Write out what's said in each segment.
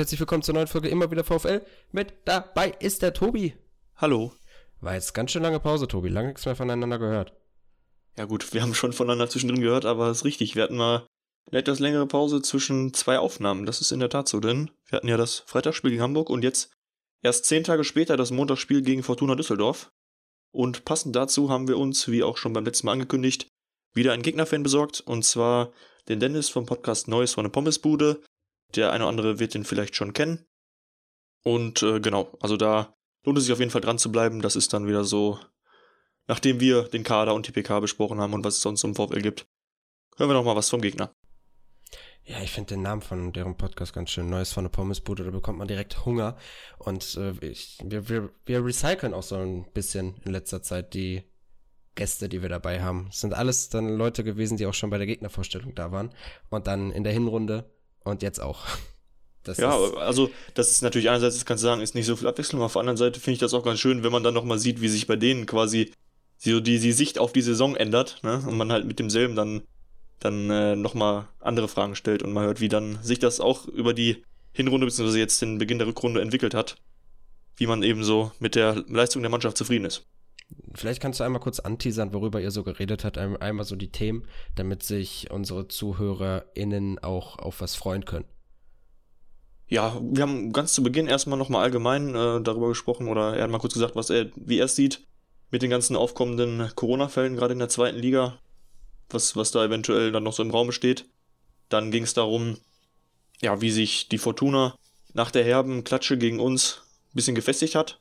Herzlich willkommen zur neuen Folge immer wieder VfL. Mit dabei ist der Tobi. Hallo. War jetzt ganz schön lange Pause, Tobi. Lange nichts mehr voneinander gehört. Ja gut, wir haben schon voneinander zwischendrin gehört, aber es ist richtig. Wir hatten mal eine etwas längere Pause zwischen zwei Aufnahmen. Das ist in der Tat so, denn wir hatten ja das Freitagsspiel gegen Hamburg und jetzt erst zehn Tage später das Montagsspiel gegen Fortuna Düsseldorf. Und passend dazu haben wir uns, wie auch schon beim letzten Mal angekündigt, wieder einen Gegnerfan besorgt. Und zwar den Dennis vom Podcast Neues von der Pommesbude. Der eine oder andere wird den vielleicht schon kennen. Und äh, genau, also da lohnt es sich auf jeden Fall dran zu bleiben. Das ist dann wieder so, nachdem wir den Kader und die PK besprochen haben und was es sonst im VfL gibt, hören wir noch mal was vom Gegner. Ja, ich finde den Namen von deren Podcast ganz schön. Neues von der Pommesbude, da bekommt man direkt Hunger. Und äh, ich, wir, wir, wir recyceln auch so ein bisschen in letzter Zeit die Gäste, die wir dabei haben. Es sind alles dann Leute gewesen, die auch schon bei der Gegnervorstellung da waren. Und dann in der Hinrunde und jetzt auch. Das ja, also das ist natürlich einerseits, das kannst du sagen, ist nicht so viel Abwechslung, auf der anderen Seite finde ich das auch ganz schön, wenn man dann nochmal sieht, wie sich bei denen quasi so die, die Sicht auf die Saison ändert, ne? Und man halt mit demselben dann, dann äh, nochmal andere Fragen stellt und man hört, wie dann sich das auch über die Hinrunde bzw. jetzt den Beginn der Rückrunde entwickelt hat, wie man eben so mit der Leistung der Mannschaft zufrieden ist. Vielleicht kannst du einmal kurz anteasern, worüber ihr so geredet habt, einmal so die Themen, damit sich unsere ZuhörerInnen auch auf was freuen können. Ja, wir haben ganz zu Beginn erstmal nochmal allgemein äh, darüber gesprochen oder er hat mal kurz gesagt, was er, wie er es sieht mit den ganzen aufkommenden Corona-Fällen, gerade in der zweiten Liga, was, was da eventuell dann noch so im Raum steht. Dann ging es darum, ja, wie sich die Fortuna nach der herben Klatsche gegen uns ein bisschen gefestigt hat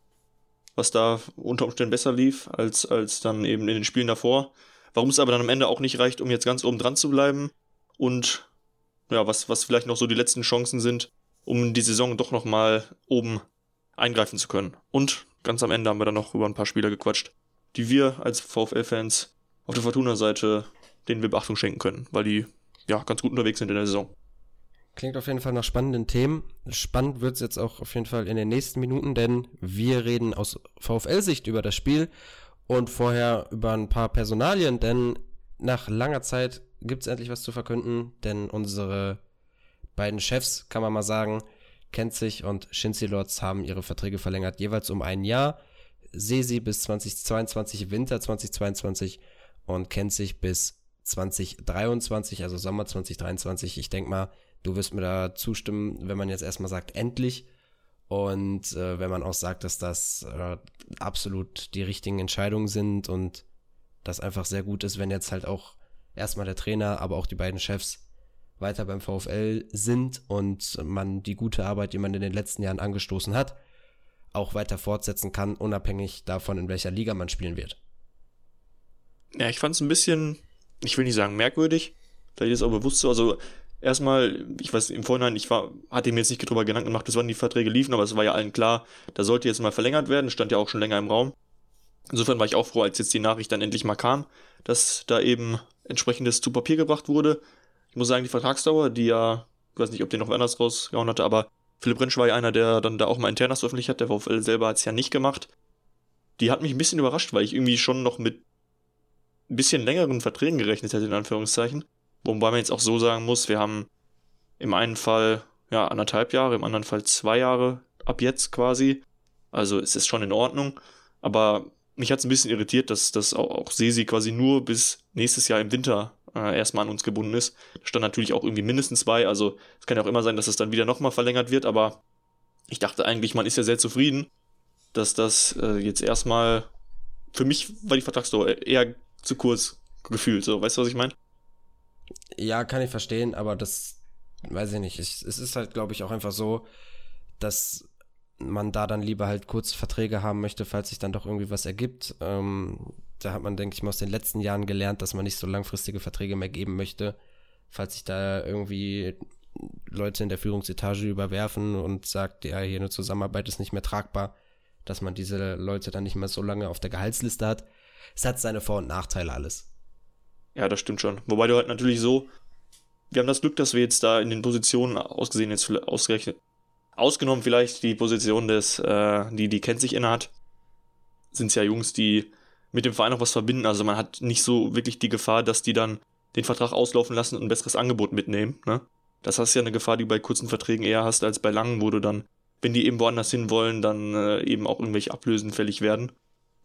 was da unter Umständen besser lief als, als dann eben in den Spielen davor. Warum es aber dann am Ende auch nicht reicht, um jetzt ganz oben dran zu bleiben. Und ja, was, was vielleicht noch so die letzten Chancen sind, um die Saison doch nochmal oben eingreifen zu können. Und ganz am Ende haben wir dann noch über ein paar Spieler gequatscht, die wir als VfL-Fans auf der Fortuna-Seite, denen wir Beachtung schenken können, weil die ja ganz gut unterwegs sind in der Saison. Klingt auf jeden Fall nach spannenden Themen. Spannend wird es jetzt auch auf jeden Fall in den nächsten Minuten, denn wir reden aus VfL-Sicht über das Spiel und vorher über ein paar Personalien, denn nach langer Zeit gibt es endlich was zu verkünden, denn unsere beiden Chefs, kann man mal sagen, Kenzig und Shinzi Lords haben ihre Verträge verlängert, jeweils um ein Jahr. Sesi bis 2022, Winter 2022 und Kenzig bis 2023, also Sommer 2023. Ich denke mal, Du wirst mir da zustimmen, wenn man jetzt erstmal sagt, endlich. Und äh, wenn man auch sagt, dass das äh, absolut die richtigen Entscheidungen sind und das einfach sehr gut ist, wenn jetzt halt auch erstmal der Trainer, aber auch die beiden Chefs weiter beim VfL sind und man die gute Arbeit, die man in den letzten Jahren angestoßen hat, auch weiter fortsetzen kann, unabhängig davon, in welcher Liga man spielen wird. Ja, ich fand es ein bisschen, ich will nicht sagen merkwürdig, vielleicht ist auch bewusst so, also erstmal, ich weiß im Vorhinein, ich war, hatte mir jetzt nicht drüber Gedanken gemacht, bis wann die Verträge liefen, aber es war ja allen klar, da sollte jetzt mal verlängert werden, stand ja auch schon länger im Raum. Insofern war ich auch froh, als jetzt die Nachricht dann endlich mal kam, dass da eben entsprechendes zu Papier gebracht wurde. Ich muss sagen, die Vertragsdauer, die ja, ich weiß nicht, ob den noch anders rausgehauen hatte, aber Philipp Rentsch war ja einer, der dann da auch mal internas veröffentlicht hat, der VfL selber hat es ja nicht gemacht. Die hat mich ein bisschen überrascht, weil ich irgendwie schon noch mit ein bisschen längeren Verträgen gerechnet hätte, in Anführungszeichen. Wobei man jetzt auch so sagen muss, wir haben im einen Fall ja anderthalb Jahre, im anderen Fall zwei Jahre ab jetzt quasi. Also es ist schon in Ordnung. Aber mich hat es ein bisschen irritiert, dass, dass auch, auch Sesi quasi nur bis nächstes Jahr im Winter äh, erstmal an uns gebunden ist. Da stand natürlich auch irgendwie mindestens zwei. Also es kann ja auch immer sein, dass es dann wieder nochmal verlängert wird. Aber ich dachte eigentlich, man ist ja sehr zufrieden, dass das äh, jetzt erstmal für mich war die Vertragsdauer eher zu kurz gefühlt. So, weißt du, was ich meine? Ja, kann ich verstehen, aber das weiß ich nicht. Es, es ist halt, glaube ich, auch einfach so, dass man da dann lieber halt kurz Verträge haben möchte, falls sich dann doch irgendwie was ergibt. Ähm, da hat man, denke ich mal, aus den letzten Jahren gelernt, dass man nicht so langfristige Verträge mehr geben möchte, falls sich da irgendwie Leute in der Führungsetage überwerfen und sagt, ja, hier eine Zusammenarbeit ist nicht mehr tragbar, dass man diese Leute dann nicht mehr so lange auf der Gehaltsliste hat. Es hat seine Vor- und Nachteile alles. Ja, das stimmt schon. Wobei du halt natürlich so, wir haben das Glück, dass wir jetzt da in den Positionen ausgesehen, jetzt ausgerechnet, ausgenommen vielleicht die Position des, äh, die die kennt sich innehat, sind es ja Jungs, die mit dem Verein auch was verbinden. Also man hat nicht so wirklich die Gefahr, dass die dann den Vertrag auslaufen lassen und ein besseres Angebot mitnehmen. Ne? Das hast ja eine Gefahr, die du bei kurzen Verträgen eher hast als bei langen, wo du dann, wenn die eben woanders hin wollen, dann äh, eben auch irgendwelche Ablösen fällig werden.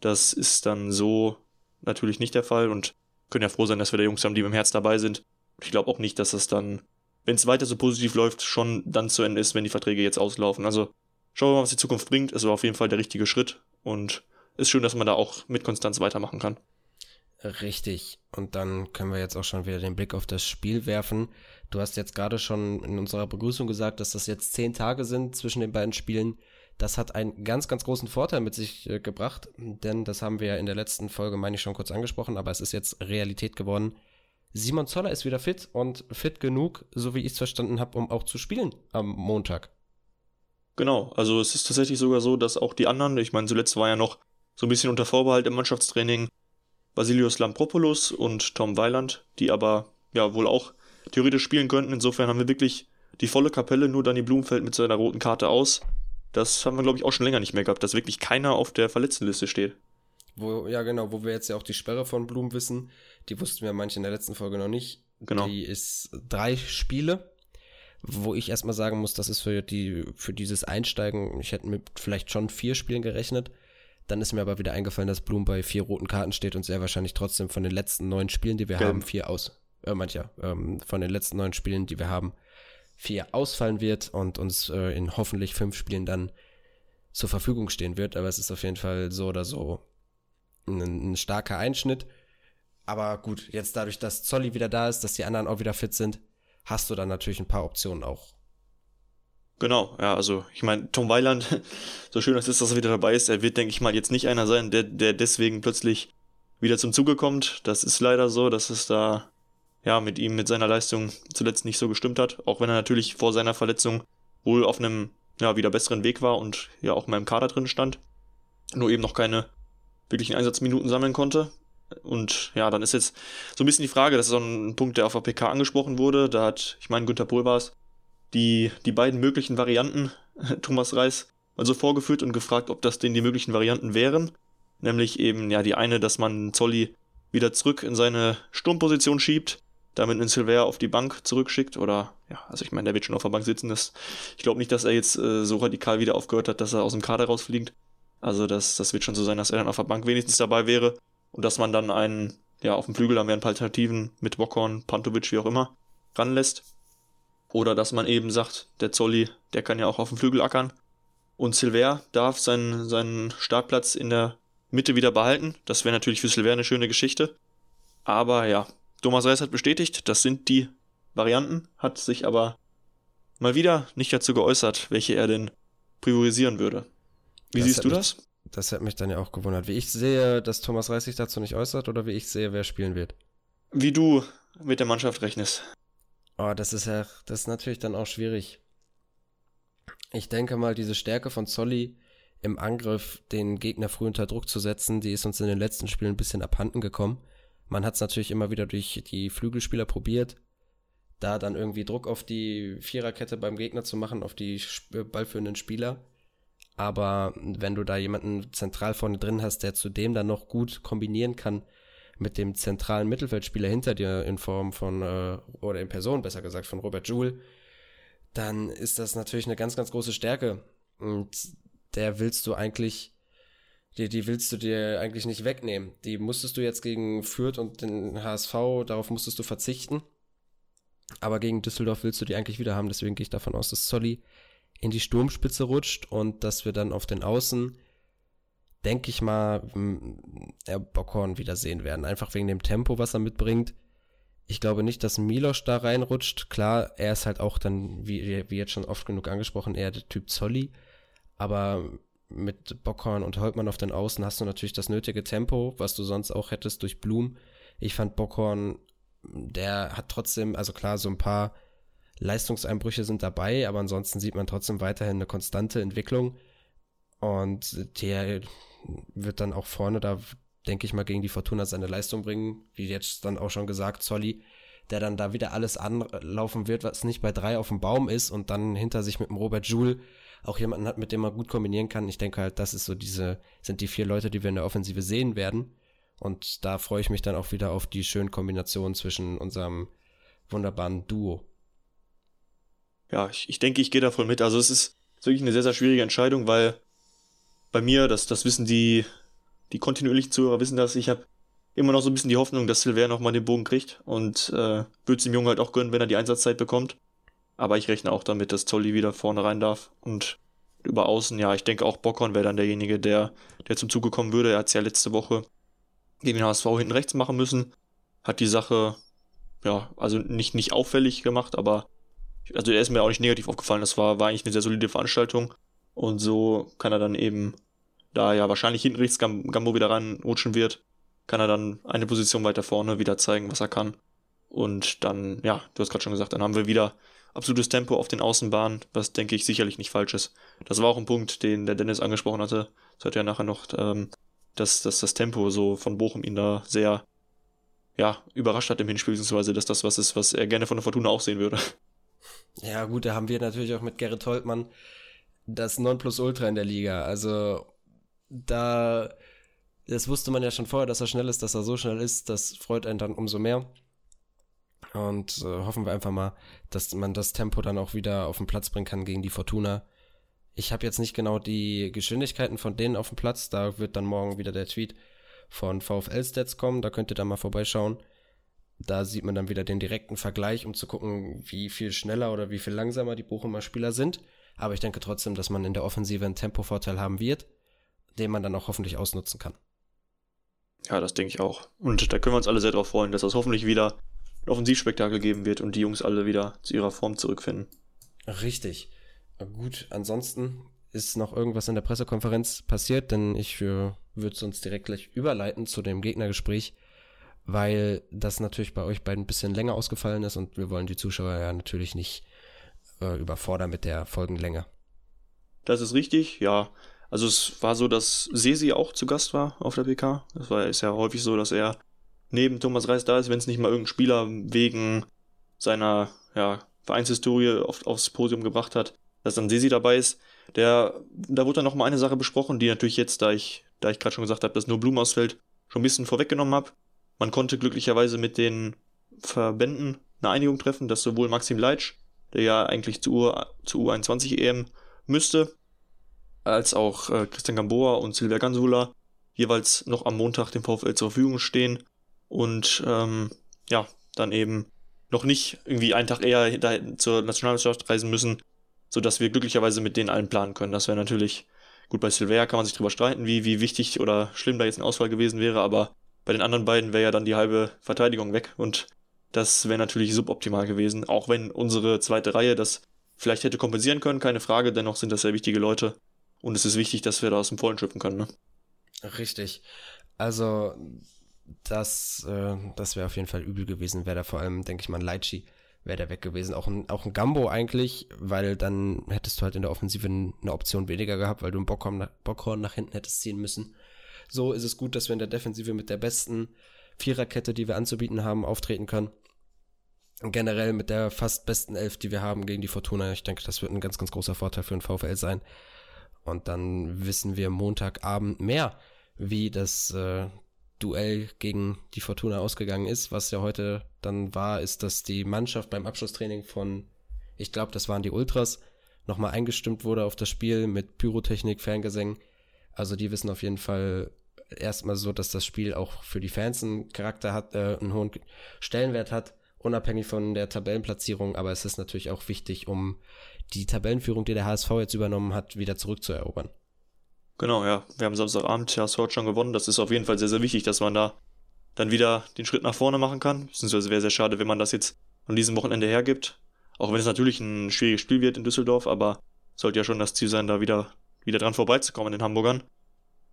Das ist dann so natürlich nicht der Fall und können ja froh sein, dass wir da Jungs haben, die mit dem Herz dabei sind. Ich glaube auch nicht, dass das dann, wenn es weiter so positiv läuft, schon dann zu Ende ist, wenn die Verträge jetzt auslaufen. Also schauen wir mal, was die Zukunft bringt. Es war auf jeden Fall der richtige Schritt und ist schön, dass man da auch mit Konstanz weitermachen kann. Richtig. Und dann können wir jetzt auch schon wieder den Blick auf das Spiel werfen. Du hast jetzt gerade schon in unserer Begrüßung gesagt, dass das jetzt zehn Tage sind zwischen den beiden Spielen. Das hat einen ganz, ganz großen Vorteil mit sich äh, gebracht, denn das haben wir ja in der letzten Folge, meine ich, schon kurz angesprochen, aber es ist jetzt Realität geworden. Simon Zoller ist wieder fit und fit genug, so wie ich es verstanden habe, um auch zu spielen am Montag. Genau, also es ist tatsächlich sogar so, dass auch die anderen, ich meine, zuletzt war ja noch so ein bisschen unter Vorbehalt im Mannschaftstraining Basilios Lampropoulos und Tom Weiland, die aber ja wohl auch theoretisch spielen könnten. Insofern haben wir wirklich die volle Kapelle, nur Danny Blumfeld mit seiner roten Karte aus. Das haben wir, glaube ich, auch schon länger nicht mehr gehabt, dass wirklich keiner auf der Verletztenliste steht. Wo, ja, genau, wo wir jetzt ja auch die Sperre von Blum wissen, die wussten wir manche in der letzten Folge noch nicht. Genau. Die ist drei Spiele, wo ich erstmal sagen muss, das ist für die, für dieses Einsteigen, ich hätte mit vielleicht schon vier Spielen gerechnet. Dann ist mir aber wieder eingefallen, dass Blum bei vier roten Karten steht und sehr wahrscheinlich trotzdem von den letzten neun Spielen, die wir Gelb. haben, vier aus. Äh, mancher, ähm, von den letzten neun Spielen, die wir haben, vier ausfallen wird und uns äh, in hoffentlich fünf Spielen dann zur Verfügung stehen wird. Aber es ist auf jeden Fall so oder so ein, ein starker Einschnitt. Aber gut, jetzt dadurch, dass Zolli wieder da ist, dass die anderen auch wieder fit sind, hast du dann natürlich ein paar Optionen auch. Genau, ja, also ich meine, Tom Weiland, so schön es ist, dass er wieder dabei ist, er wird, denke ich mal, jetzt nicht einer sein, der, der deswegen plötzlich wieder zum Zuge kommt. Das ist leider so, dass es da ja mit ihm, mit seiner Leistung zuletzt nicht so gestimmt hat, auch wenn er natürlich vor seiner Verletzung wohl auf einem ja, wieder besseren Weg war und ja auch in meinem Kader drin stand. Nur eben noch keine wirklichen Einsatzminuten sammeln konnte. Und ja, dann ist jetzt so ein bisschen die Frage, das ist so ein Punkt, der auf der PK angesprochen wurde. Da hat, ich meine, Günther Pohl die, die beiden möglichen Varianten Thomas Reis also vorgeführt und gefragt, ob das denn die möglichen Varianten wären. Nämlich eben, ja, die eine, dass man Zolli wieder zurück in seine Sturmposition schiebt, damit einen Silver auf die Bank zurückschickt oder, ja, also ich meine, der wird schon auf der Bank sitzen. Das, ich glaube nicht, dass er jetzt äh, so radikal wieder aufgehört hat, dass er aus dem Kader rausfliegt. Also das, das wird schon so sein, dass er dann auf der Bank wenigstens dabei wäre und dass man dann einen, ja, auf dem Flügel haben wir ein paar Alternativen mit Bokorn, Pantovic, wie auch immer, ranlässt. Oder dass man eben sagt, der Zolli, der kann ja auch auf dem Flügel ackern. Und Silver darf seinen, seinen Startplatz in der Mitte wieder behalten. Das wäre natürlich für Silver eine schöne Geschichte. Aber ja, Thomas Reis hat bestätigt, das sind die Varianten, hat sich aber mal wieder nicht dazu geäußert, welche er denn priorisieren würde. Wie das siehst du mich, das? Das hat mich dann ja auch gewundert. Wie ich sehe, dass Thomas Reis sich dazu nicht äußert oder wie ich sehe, wer spielen wird. Wie du mit der Mannschaft rechnest. Oh, das ist ja, das ist natürlich dann auch schwierig. Ich denke mal, diese Stärke von Zolli im Angriff, den Gegner früh unter Druck zu setzen, die ist uns in den letzten Spielen ein bisschen abhanden gekommen. Man hat es natürlich immer wieder durch die Flügelspieler probiert, da dann irgendwie Druck auf die Viererkette beim Gegner zu machen, auf die ballführenden Spieler. Aber wenn du da jemanden zentral vorne drin hast, der zudem dann noch gut kombinieren kann mit dem zentralen Mittelfeldspieler hinter dir in Form von, äh, oder in Person besser gesagt, von Robert Joule, dann ist das natürlich eine ganz, ganz große Stärke. Und der willst du eigentlich, die, die willst du dir eigentlich nicht wegnehmen. Die musstest du jetzt gegen Fürth und den HSV, darauf musstest du verzichten. Aber gegen Düsseldorf willst du die eigentlich wieder haben. Deswegen gehe ich davon aus, dass Zolli in die Sturmspitze rutscht und dass wir dann auf den Außen denke ich mal, er Bockhorn wieder sehen werden. Einfach wegen dem Tempo, was er mitbringt. Ich glaube nicht, dass Milos da reinrutscht. Klar, er ist halt auch dann, wie, wie jetzt schon oft genug angesprochen, eher der Typ Zolli. Aber mit Bockhorn und Holtmann auf den Außen hast du natürlich das nötige Tempo, was du sonst auch hättest durch Blum. Ich fand Bockhorn, der hat trotzdem, also klar, so ein paar Leistungseinbrüche sind dabei, aber ansonsten sieht man trotzdem weiterhin eine konstante Entwicklung. Und der wird dann auch vorne da, denke ich mal, gegen die Fortuna seine Leistung bringen. Wie jetzt dann auch schon gesagt, Zolli, der dann da wieder alles anlaufen wird, was nicht bei drei auf dem Baum ist und dann hinter sich mit dem Robert Joule auch jemanden hat, mit dem man gut kombinieren kann. Ich denke halt, das ist so diese, sind die vier Leute, die wir in der Offensive sehen werden. Und da freue ich mich dann auch wieder auf die schönen Kombinationen zwischen unserem wunderbaren Duo. ja, ich, ich denke, ich gehe da voll mit. Also es ist wirklich eine sehr, sehr schwierige Entscheidung, weil bei mir, das, das wissen die, die kontinuierlichen Zuhörer wissen das, ich habe immer noch so ein bisschen die Hoffnung, dass Silver nochmal den Bogen kriegt und äh, würde es dem Jungen halt auch gönnen, wenn er die Einsatzzeit bekommt. Aber ich rechne auch damit, dass Zolli wieder vorne rein darf und über außen, ja, ich denke auch Bockhorn wäre dann derjenige, der, der zum Zuge kommen würde. Er hat es ja letzte Woche gegen den HSV hinten rechts machen müssen. Hat die Sache, ja, also nicht, nicht auffällig gemacht, aber also er ist mir auch nicht negativ aufgefallen. Das war, war eigentlich eine sehr solide Veranstaltung. Und so kann er dann eben, da ja wahrscheinlich hinten rechts Gambo wieder reinrutschen wird, kann er dann eine Position weiter vorne wieder zeigen, was er kann. Und dann, ja, du hast gerade schon gesagt, dann haben wir wieder absolutes Tempo auf den Außenbahnen, was denke ich sicherlich nicht falsch ist. Das war auch ein Punkt, den der Dennis angesprochen hatte. Das hat ja nachher noch, ähm, dass, dass das Tempo so von Bochum ihn da sehr ja, überrascht hat im Hinspiel, beziehungsweise dass das was ist, was er gerne von der Fortuna auch sehen würde. Ja, gut, da haben wir natürlich auch mit Gerrit Holtmann das Nonplusultra in der Liga. Also da, das wusste man ja schon vorher, dass er schnell ist, dass er so schnell ist, das freut einen dann umso mehr. Und äh, hoffen wir einfach mal, dass man das Tempo dann auch wieder auf den Platz bringen kann gegen die Fortuna. Ich habe jetzt nicht genau die Geschwindigkeiten von denen auf dem Platz. Da wird dann morgen wieder der Tweet von VfL Stats kommen. Da könnt ihr dann mal vorbeischauen. Da sieht man dann wieder den direkten Vergleich, um zu gucken, wie viel schneller oder wie viel langsamer die Bochumer Spieler sind. Aber ich denke trotzdem, dass man in der Offensive einen Tempovorteil haben wird, den man dann auch hoffentlich ausnutzen kann. Ja, das denke ich auch. Und da können wir uns alle sehr darauf freuen, dass das hoffentlich wieder ein Offensivspektakel geben wird und die Jungs alle wieder zu ihrer Form zurückfinden. Richtig. Gut, ansonsten ist noch irgendwas in der Pressekonferenz passiert, denn ich äh, würde es uns direkt gleich überleiten zu dem Gegnergespräch, weil das natürlich bei euch beiden ein bisschen länger ausgefallen ist und wir wollen die Zuschauer ja natürlich nicht äh, überfordern mit der Folgenlänge. Das ist richtig, ja. Also es war so, dass Sesi auch zu Gast war auf der PK. Das war ist ja häufig so, dass er neben Thomas Reis da ist, wenn es nicht mal irgendein Spieler wegen seiner ja, Vereinshistorie auf, aufs Podium gebracht hat, dass dann Sesi dabei ist. Der, da wurde dann noch mal eine Sache besprochen, die natürlich jetzt, da ich, da ich gerade schon gesagt habe, dass nur Blum ausfällt, schon ein bisschen vorweggenommen habe. Man konnte glücklicherweise mit den Verbänden eine Einigung treffen, dass sowohl Maxim Leitsch, der ja eigentlich zu, U, zu U21 EM müsste, als auch äh, Christian Gamboa und Silvia Gansula jeweils noch am Montag dem VfL zur Verfügung stehen und ähm, ja, dann eben noch nicht irgendwie einen Tag eher zur Nationalmannschaft reisen müssen, sodass wir glücklicherweise mit denen allen planen können. Das wäre natürlich, gut, bei Silvia kann man sich drüber streiten, wie, wie wichtig oder schlimm da jetzt ein Ausfall gewesen wäre, aber bei den anderen beiden wäre ja dann die halbe Verteidigung weg und das wäre natürlich suboptimal gewesen, auch wenn unsere zweite Reihe das vielleicht hätte kompensieren können, keine Frage, dennoch sind das sehr wichtige Leute und es ist wichtig, dass wir da aus dem Vollen schöpfen können. Ne? Richtig. Also das, äh, das wäre auf jeden Fall übel gewesen, wäre da vor allem, denke ich mal, ein Leitschi wäre der weg gewesen. Auch ein, auch ein Gambo eigentlich, weil dann hättest du halt in der Offensive eine Option weniger gehabt, weil du einen Bockhorn nach, Bockhorn nach hinten hättest ziehen müssen. So ist es gut, dass wir in der Defensive mit der besten Viererkette, die wir anzubieten haben, auftreten können. Und generell mit der fast besten Elf, die wir haben gegen die Fortuna. Ich denke, das wird ein ganz, ganz großer Vorteil für den VfL sein. Und dann wissen wir Montagabend mehr, wie das äh, Duell gegen die Fortuna ausgegangen ist. Was ja heute dann war, ist, dass die Mannschaft beim Abschlusstraining von, ich glaube, das waren die Ultras, nochmal eingestimmt wurde auf das Spiel mit Pyrotechnik, Fangesängen. Also die wissen auf jeden Fall erstmal so, dass das Spiel auch für die Fans einen Charakter hat, äh, einen hohen Stellenwert hat, unabhängig von der Tabellenplatzierung. Aber es ist natürlich auch wichtig, um die Tabellenführung, die der HSV jetzt übernommen hat, wieder zurückzuerobern. Genau, ja. Wir haben Samstagabend ja Sword schon gewonnen. Das ist auf jeden Fall sehr, sehr wichtig, dass man da dann wieder den Schritt nach vorne machen kann. Beziehungsweise wäre sehr schade, wenn man das jetzt an diesem Wochenende hergibt. Auch wenn es natürlich ein schwieriges Spiel wird in Düsseldorf, aber sollte ja schon das Ziel sein, da wieder, wieder dran vorbeizukommen in den Hamburgern.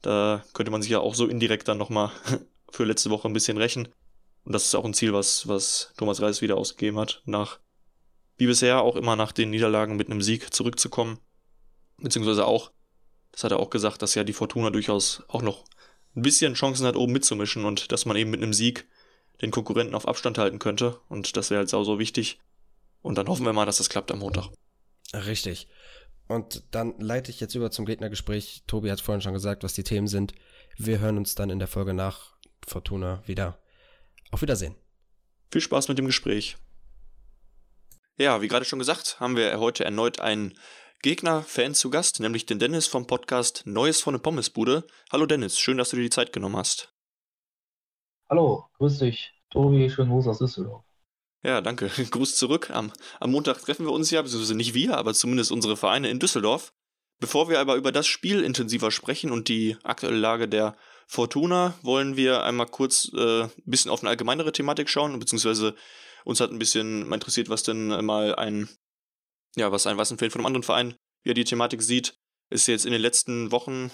Da könnte man sich ja auch so indirekt dann nochmal für letzte Woche ein bisschen rächen. Und das ist auch ein Ziel, was, was Thomas Reis wieder ausgegeben hat, nach, wie bisher, auch immer nach den Niederlagen mit einem Sieg zurückzukommen. Beziehungsweise auch das hat er auch gesagt, dass ja die Fortuna durchaus auch noch ein bisschen Chancen hat, oben mitzumischen und dass man eben mit einem Sieg den Konkurrenten auf Abstand halten könnte. Und das wäre halt sau so wichtig. Und dann hoffen wir mal, dass das klappt am Montag. Richtig. Und dann leite ich jetzt über zum Gegnergespräch. Tobi hat vorhin schon gesagt, was die Themen sind. Wir hören uns dann in der Folge nach Fortuna wieder. Auf Wiedersehen. Viel Spaß mit dem Gespräch. Ja, wie gerade schon gesagt, haben wir heute erneut einen Gegner-Fan zu Gast, nämlich den Dennis vom Podcast Neues von der Pommesbude. Hallo Dennis, schön, dass du dir die Zeit genommen hast. Hallo, grüß dich. Tobi, schönen Gruß aus Düsseldorf. Ja, danke. Gruß zurück. Am, am Montag treffen wir uns ja, beziehungsweise nicht wir, aber zumindest unsere Vereine in Düsseldorf. Bevor wir aber über das Spiel intensiver sprechen und die aktuelle Lage der Fortuna, wollen wir einmal kurz äh, ein bisschen auf eine allgemeinere Thematik schauen, beziehungsweise uns hat ein bisschen mal interessiert, was denn mal ein, ja, was ein, Fan von einem anderen Verein, wie er die Thematik sieht. Ist jetzt in den letzten Wochen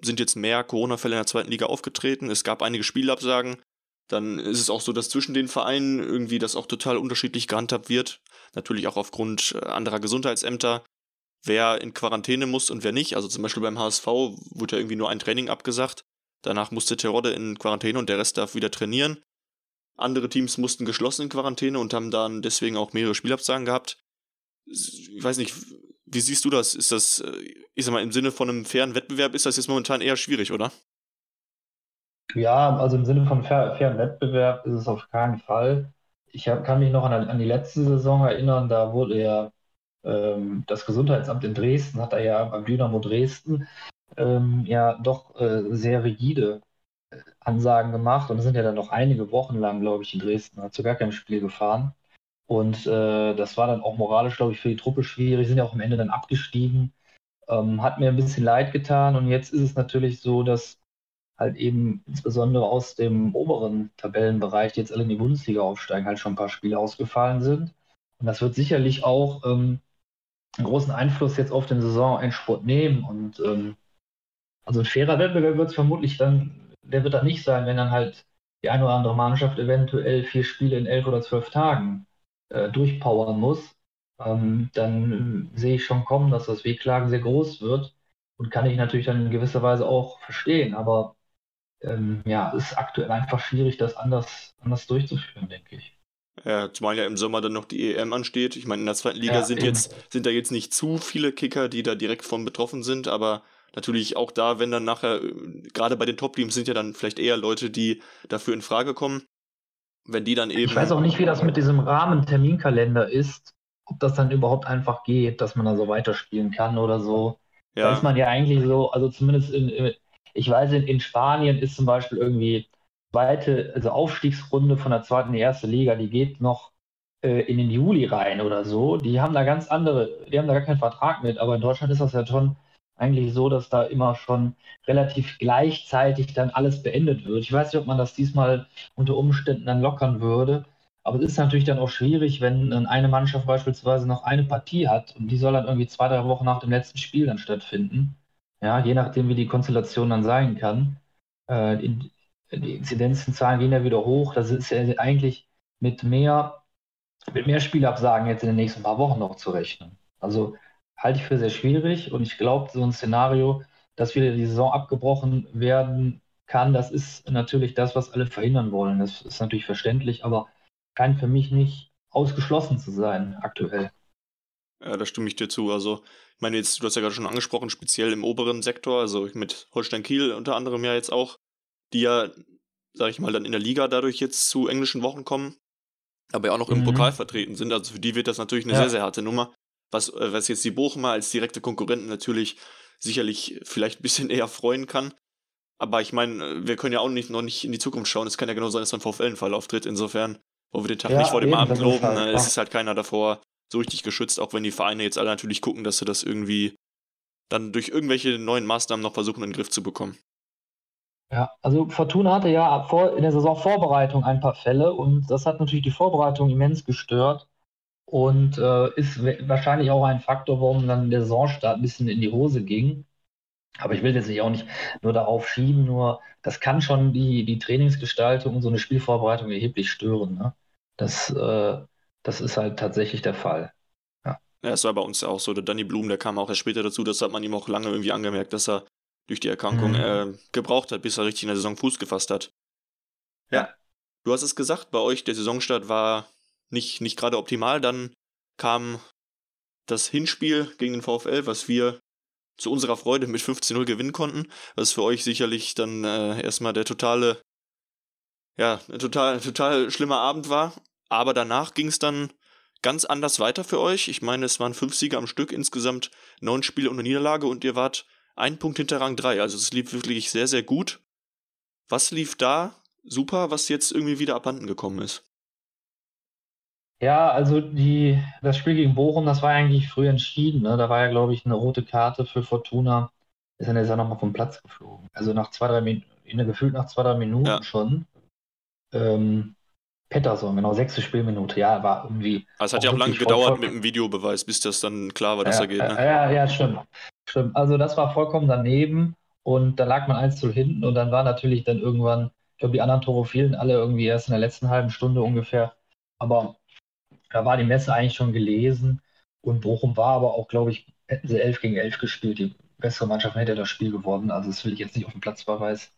sind jetzt mehr Corona-Fälle in der zweiten Liga aufgetreten. Es gab einige Spielabsagen. Dann ist es auch so, dass zwischen den Vereinen irgendwie das auch total unterschiedlich gehandhabt wird. Natürlich auch aufgrund äh, anderer Gesundheitsämter. Wer in Quarantäne muss und wer nicht. Also zum Beispiel beim HSV wurde ja irgendwie nur ein Training abgesagt. Danach musste Terodde in Quarantäne und der Rest darf wieder trainieren. Andere Teams mussten geschlossen in Quarantäne und haben dann deswegen auch mehrere Spielabsagen gehabt. Ich weiß nicht, wie siehst du das? Ist das, äh, ich sag mal, im Sinne von einem fairen Wettbewerb ist das jetzt momentan eher schwierig, oder? Ja, also im Sinne von fair, fairen Wettbewerb ist es auf keinen Fall. Ich hab, kann mich noch an, an, die letzte Saison erinnern, da wurde ja ähm, das Gesundheitsamt in Dresden, hat er ja beim Dynamo Dresden ähm, ja doch äh, sehr rigide äh, Ansagen gemacht und sind ja dann noch einige Wochen lang, glaube ich, in Dresden, hat zu gar keinem Spiel gefahren. Und äh, das war dann auch moralisch, glaube ich, für die Truppe schwierig, sind ja auch am Ende dann abgestiegen. Ähm, hat mir ein bisschen leid getan und jetzt ist es natürlich so, dass halt eben insbesondere aus dem oberen Tabellenbereich, die jetzt alle in die Bundesliga aufsteigen, halt schon ein paar Spiele ausgefallen sind. Und das wird sicherlich auch ähm, einen großen Einfluss jetzt auf den Saisonendsport nehmen. Und ähm, also ein fairer Wettbewerb wird es vermutlich dann, der wird dann nicht sein, wenn dann halt die eine oder andere Mannschaft eventuell vier Spiele in elf oder zwölf Tagen äh, durchpowern muss. Ähm, dann äh, sehe ich schon kommen, dass das Wehklagen sehr groß wird und kann ich natürlich dann in gewisser Weise auch verstehen. Aber ähm, ja, ist aktuell einfach schwierig, das anders, anders durchzuführen, denke ich. Ja, zumal ja im Sommer dann noch die EM ansteht. Ich meine, in der zweiten Liga ja, sind jetzt, sind da jetzt nicht zu viele Kicker, die da direkt von betroffen sind, aber natürlich auch da, wenn dann nachher, gerade bei den Top-Teams sind ja dann vielleicht eher Leute, die dafür in Frage kommen. Wenn die dann eben. Ich weiß auch nicht, wie das mit diesem Rahmen-Terminkalender ist, ob das dann überhaupt einfach geht, dass man da so weiterspielen kann oder so. Ja. Da ist man ja eigentlich so, also zumindest in, ich weiß, in, in Spanien ist zum Beispiel irgendwie zweite, also Aufstiegsrunde von der zweiten in die erste Liga, die geht noch äh, in den Juli rein oder so. Die haben da ganz andere, die haben da gar keinen Vertrag mit, aber in Deutschland ist das ja schon eigentlich so, dass da immer schon relativ gleichzeitig dann alles beendet wird. Ich weiß nicht, ob man das diesmal unter Umständen dann lockern würde. Aber es ist natürlich dann auch schwierig, wenn eine Mannschaft beispielsweise noch eine Partie hat und die soll dann irgendwie zwei, drei Wochen nach dem letzten Spiel dann stattfinden. Ja, je nachdem, wie die Konstellation dann sein kann. Äh, die, die Inzidenzenzahlen gehen ja wieder hoch. Das ist ja eigentlich mit mehr, mit mehr Spielabsagen jetzt in den nächsten paar Wochen noch zu rechnen. Also halte ich für sehr schwierig und ich glaube, so ein Szenario, dass wieder die Saison abgebrochen werden kann, das ist natürlich das, was alle verhindern wollen. Das ist natürlich verständlich, aber scheint für mich nicht ausgeschlossen zu sein aktuell. Ja, da stimme ich dir zu. Also, ich meine, jetzt, du hast ja gerade schon angesprochen, speziell im oberen Sektor, also mit Holstein Kiel unter anderem ja jetzt auch, die ja, sag ich mal, dann in der Liga dadurch jetzt zu englischen Wochen kommen, aber ja auch noch im mhm. Pokal vertreten sind. Also für die wird das natürlich eine ja. sehr, sehr harte Nummer. Was, äh, was jetzt die Bochumer als direkte Konkurrenten natürlich sicherlich vielleicht ein bisschen eher freuen kann. Aber ich meine, wir können ja auch nicht, noch nicht in die Zukunft schauen. Es kann ja genau sein, dass ein VfL einen Fall auftritt. Insofern, wo wir den Tag ja, nicht vor dem Abend loben, halt, ne, es ist halt keiner davor so richtig geschützt, auch wenn die Vereine jetzt alle natürlich gucken, dass sie das irgendwie dann durch irgendwelche neuen Maßnahmen noch versuchen, in den Griff zu bekommen. Ja, also Fortuna hatte ja vor, in der Saisonvorbereitung ein paar Fälle und das hat natürlich die Vorbereitung immens gestört und äh, ist wahrscheinlich auch ein Faktor, warum dann der Saisonstart ein bisschen in die Hose ging. Aber ich will jetzt nicht auch nicht nur darauf schieben, nur das kann schon die, die Trainingsgestaltung und so eine Spielvorbereitung erheblich stören. Ne? Das, äh, das ist halt tatsächlich der Fall. Ja. ja, es war bei uns ja auch so. Der Danny Blum, der kam auch erst später dazu, das hat man ihm auch lange irgendwie angemerkt, dass er durch die Erkrankung mhm. äh, gebraucht hat, bis er richtig in der Saison Fuß gefasst hat. Ja. ja. Du hast es gesagt, bei euch der Saisonstart war nicht, nicht gerade optimal. Dann kam das Hinspiel gegen den VfL, was wir zu unserer Freude mit 15-0 gewinnen konnten. Was für euch sicherlich dann äh, erstmal der totale, ja, total, total schlimmer Abend war. Aber danach ging es dann ganz anders weiter für euch. Ich meine, es waren fünf Siege am Stück, insgesamt neun Spiele ohne Niederlage und ihr wart ein Punkt hinter Rang 3. Also es lief wirklich sehr, sehr gut. Was lief da super, was jetzt irgendwie wieder abhanden gekommen ist? Ja, also die, das Spiel gegen Bochum, das war eigentlich früh entschieden. Ne? Da war ja, glaube ich, eine rote Karte für Fortuna. Ist dann jetzt ja nochmal vom Platz geflogen. Also nach zwei, drei Minuten, gefühlt nach zwei, drei Minuten ja. schon. Ähm, Pettersson, genau, sechste Spielminute. Ja, war irgendwie. Also es hat ja auch lange gedauert mit dem Videobeweis, bis das dann klar war, dass ja, er geht. Ne? Ja, ja, stimmt. stimmt. Also das war vollkommen daneben und da lag man 1 zu hinten und dann war natürlich dann irgendwann, ich glaube, die anderen Tore fielen alle irgendwie erst in der letzten halben Stunde ungefähr. Aber da war die Messe eigentlich schon gelesen und Bochum war aber auch, glaube ich, hätten sie 11 gegen 11 gespielt. Die bessere Mannschaft hätte das Spiel gewonnen. Also das will ich jetzt nicht auf den Platzverweis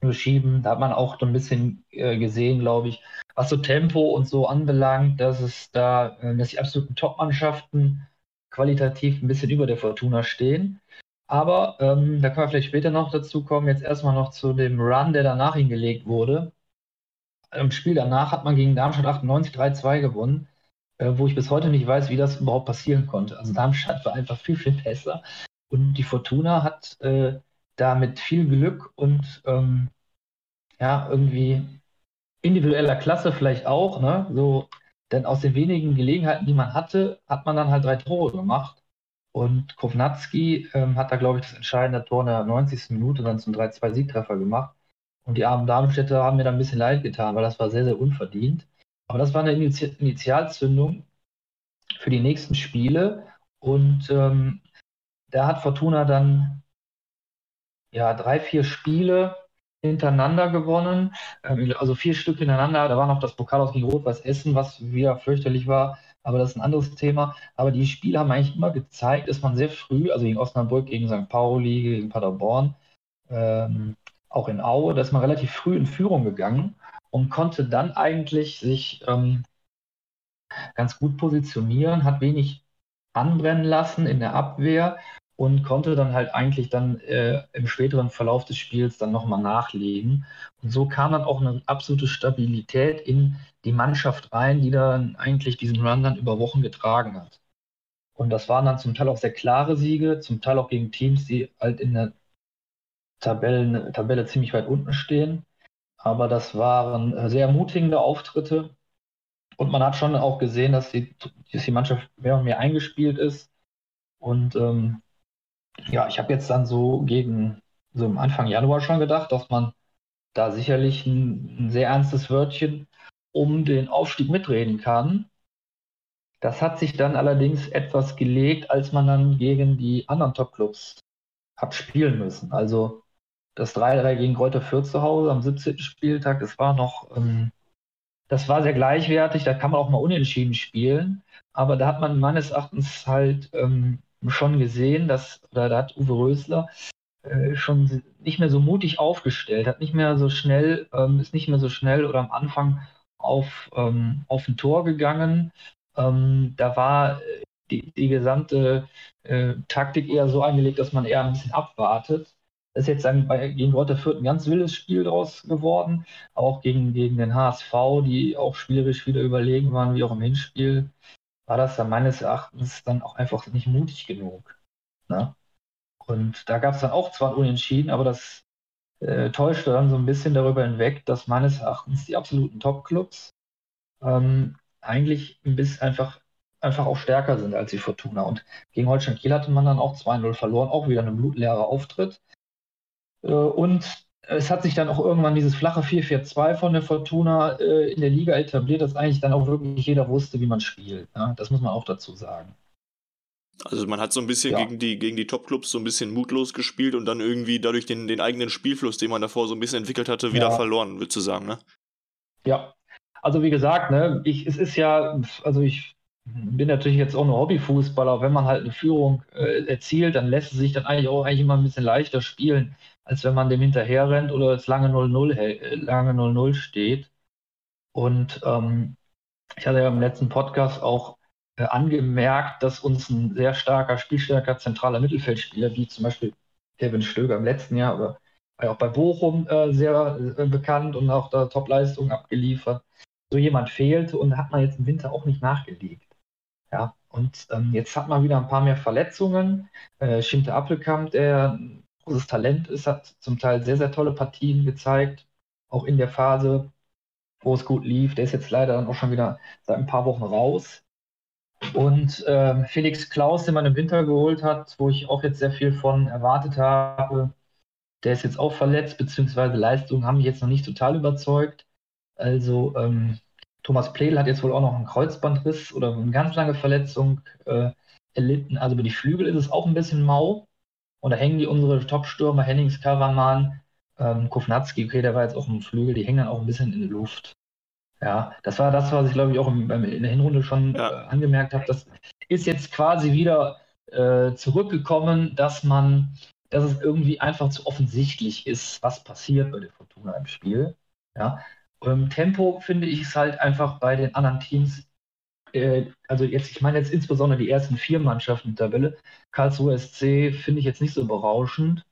nur schieben. Da hat man auch so ein bisschen äh, gesehen, glaube ich, was so Tempo und so anbelangt, dass es da, äh, dass die absoluten Top-Mannschaften qualitativ ein bisschen über der Fortuna stehen. Aber ähm, da können wir vielleicht später noch dazu kommen. Jetzt erstmal noch zu dem Run, der danach hingelegt wurde. Im Spiel danach hat man gegen Darmstadt 98 3-2 gewonnen wo ich bis heute nicht weiß, wie das überhaupt passieren konnte. Also Darmstadt war einfach viel, viel besser. Und die Fortuna hat äh, da mit viel Glück und ähm, ja, irgendwie individueller Klasse vielleicht auch, ne? So, denn aus den wenigen Gelegenheiten, die man hatte, hat man dann halt drei Tore gemacht. Und Kovnatski ähm, hat da, glaube ich, das entscheidende Tor in der 90. Minute dann zum 3-2-Siegtreffer gemacht. Und die armen Darmstädter haben mir da ein bisschen leid getan, weil das war sehr, sehr unverdient. Aber das war eine Initi Initialzündung für die nächsten Spiele. Und ähm, da hat Fortuna dann ja drei, vier Spiele hintereinander gewonnen, ähm, also vier Stück hintereinander. Da war noch das Pokal aus gegen Rot-Weiß Essen, was wieder fürchterlich war, aber das ist ein anderes Thema. Aber die Spiele haben eigentlich immer gezeigt, dass man sehr früh, also gegen Osnabrück, gegen St. Pauli, gegen Paderborn, ähm, auch in Aue, da ist man relativ früh in Führung gegangen und konnte dann eigentlich sich ähm, ganz gut positionieren, hat wenig anbrennen lassen in der Abwehr und konnte dann halt eigentlich dann äh, im späteren Verlauf des Spiels dann nochmal nachlegen. Und so kam dann auch eine absolute Stabilität in die Mannschaft rein, die dann eigentlich diesen Run dann über Wochen getragen hat. Und das waren dann zum Teil auch sehr klare Siege, zum Teil auch gegen Teams, die halt in der Tabellen, Tabelle ziemlich weit unten stehen. Aber das waren äh, sehr ermutigende Auftritte. Und man hat schon auch gesehen, dass die, dass die Mannschaft mehr und mehr eingespielt ist. Und ähm, ja, ich habe jetzt dann so gegen so am Anfang Januar schon gedacht, dass man da sicherlich ein, ein sehr ernstes Wörtchen um den Aufstieg mitreden kann. Das hat sich dann allerdings etwas gelegt, als man dann gegen die anderen Top-Clubs hat spielen müssen. Also das 3-3 gegen Kräuter Fürth zu Hause am 17. Spieltag, das war noch, ähm, das war sehr gleichwertig, da kann man auch mal unentschieden spielen. Aber da hat man meines Erachtens halt ähm, schon gesehen, dass, oder da hat Uwe Rösler äh, schon nicht mehr so mutig aufgestellt, hat nicht mehr so schnell, ähm, ist nicht mehr so schnell oder am Anfang auf, ähm, auf ein Tor gegangen. Ähm, da war die, die gesamte äh, Taktik eher so angelegt, dass man eher ein bisschen abwartet ist jetzt bei, gegen Greuther Fürth ein ganz wildes Spiel draus geworden. Auch gegen, gegen den HSV, die auch spielerisch wieder überlegen waren, wie auch im Hinspiel, war das dann meines Erachtens dann auch einfach nicht mutig genug. Ne? Und da gab es dann auch zwar Unentschieden, aber das äh, täuschte dann so ein bisschen darüber hinweg, dass meines Erachtens die absoluten Top-Clubs ähm, eigentlich ein bisschen einfach, einfach auch stärker sind als die Fortuna. Und gegen Holstein Kiel hatte man dann auch 2-0 verloren, auch wieder ein blutleerer Auftritt. Äh, und es hat sich dann auch irgendwann dieses flache 4-4-2 von der Fortuna äh, in der Liga etabliert, dass eigentlich dann auch wirklich jeder wusste, wie man spielt. Das muss man auch dazu sagen. Also man hat so ein bisschen ja. gegen die, gegen die Top-Clubs so ein bisschen mutlos gespielt und dann irgendwie dadurch den, den eigenen Spielfluss, den man davor so ein bisschen entwickelt hatte, wieder ja. verloren, würdest du sagen, ne? Ja. Also wie gesagt, ne, ich, es ist ja, also ich bin natürlich jetzt auch nur Hobbyfußballer, wenn man halt eine Führung äh, erzielt, dann lässt es sich dann eigentlich auch eigentlich immer ein bisschen leichter spielen als wenn man dem hinterher rennt oder es lange 0-0 äh, lange 0-0 steht. Und ähm, ich hatte ja im letzten Podcast auch äh, angemerkt, dass uns ein sehr starker, spielstärker zentraler Mittelfeldspieler, wie zum Beispiel Kevin Stöger im letzten Jahr oder auch bei Bochum äh, sehr äh, bekannt und auch da Topleistungen abgeliefert, so jemand fehlte und hat man jetzt im Winter auch nicht nachgelegt. Ja, und ähm, jetzt hat man wieder ein paar mehr Verletzungen. Äh, Schinte Appelkamp, der großes Talent ist, hat zum Teil sehr, sehr tolle Partien gezeigt, auch in der Phase, wo es gut lief. Der ist jetzt leider dann auch schon wieder seit ein paar Wochen raus. Und äh, Felix Klaus, den man im Winter geholt hat, wo ich auch jetzt sehr viel von erwartet habe, der ist jetzt auch verletzt, beziehungsweise Leistungen haben mich jetzt noch nicht total überzeugt. Also ähm, Thomas Pledel hat jetzt wohl auch noch einen Kreuzbandriss oder eine ganz lange Verletzung äh, erlitten. Also über die Flügel ist es auch ein bisschen mau. Und da hängen die unsere Top-Stürmer, Hennings, Karaman, ähm, Kovnatski, okay, der war jetzt auch im Flügel, die hängen dann auch ein bisschen in der Luft. Ja, das war das, was ich glaube ich auch in, in der Hinrunde schon ja. äh, angemerkt habe. Das ist jetzt quasi wieder äh, zurückgekommen, dass man, dass es irgendwie einfach zu offensichtlich ist, was passiert bei der Fortuna im Spiel. Ja, ähm, Tempo finde ich es halt einfach bei den anderen Teams, äh, also jetzt, ich meine jetzt insbesondere die ersten vier Mannschaften der Tabelle. Karlsruhe SC finde ich jetzt nicht so berauschend,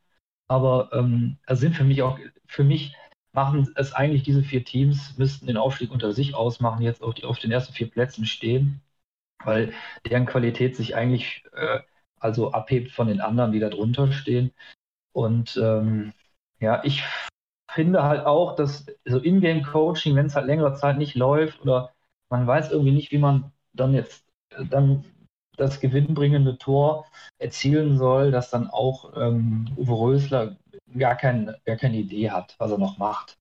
aber ähm, sind für mich auch, für mich machen es eigentlich diese vier Teams, müssten den Aufstieg unter sich ausmachen, jetzt auch die auf den ersten vier Plätzen stehen, weil deren Qualität sich eigentlich äh, also abhebt von den anderen, die da drunter stehen. Und ähm, ja, ich finde halt auch, dass so Ingame-Coaching, wenn es halt längere Zeit nicht läuft oder man weiß irgendwie nicht, wie man dann jetzt dann das gewinnbringende Tor erzielen soll, dass dann auch ähm, Uwe Rösler gar, kein, gar keine Idee hat, was er noch macht.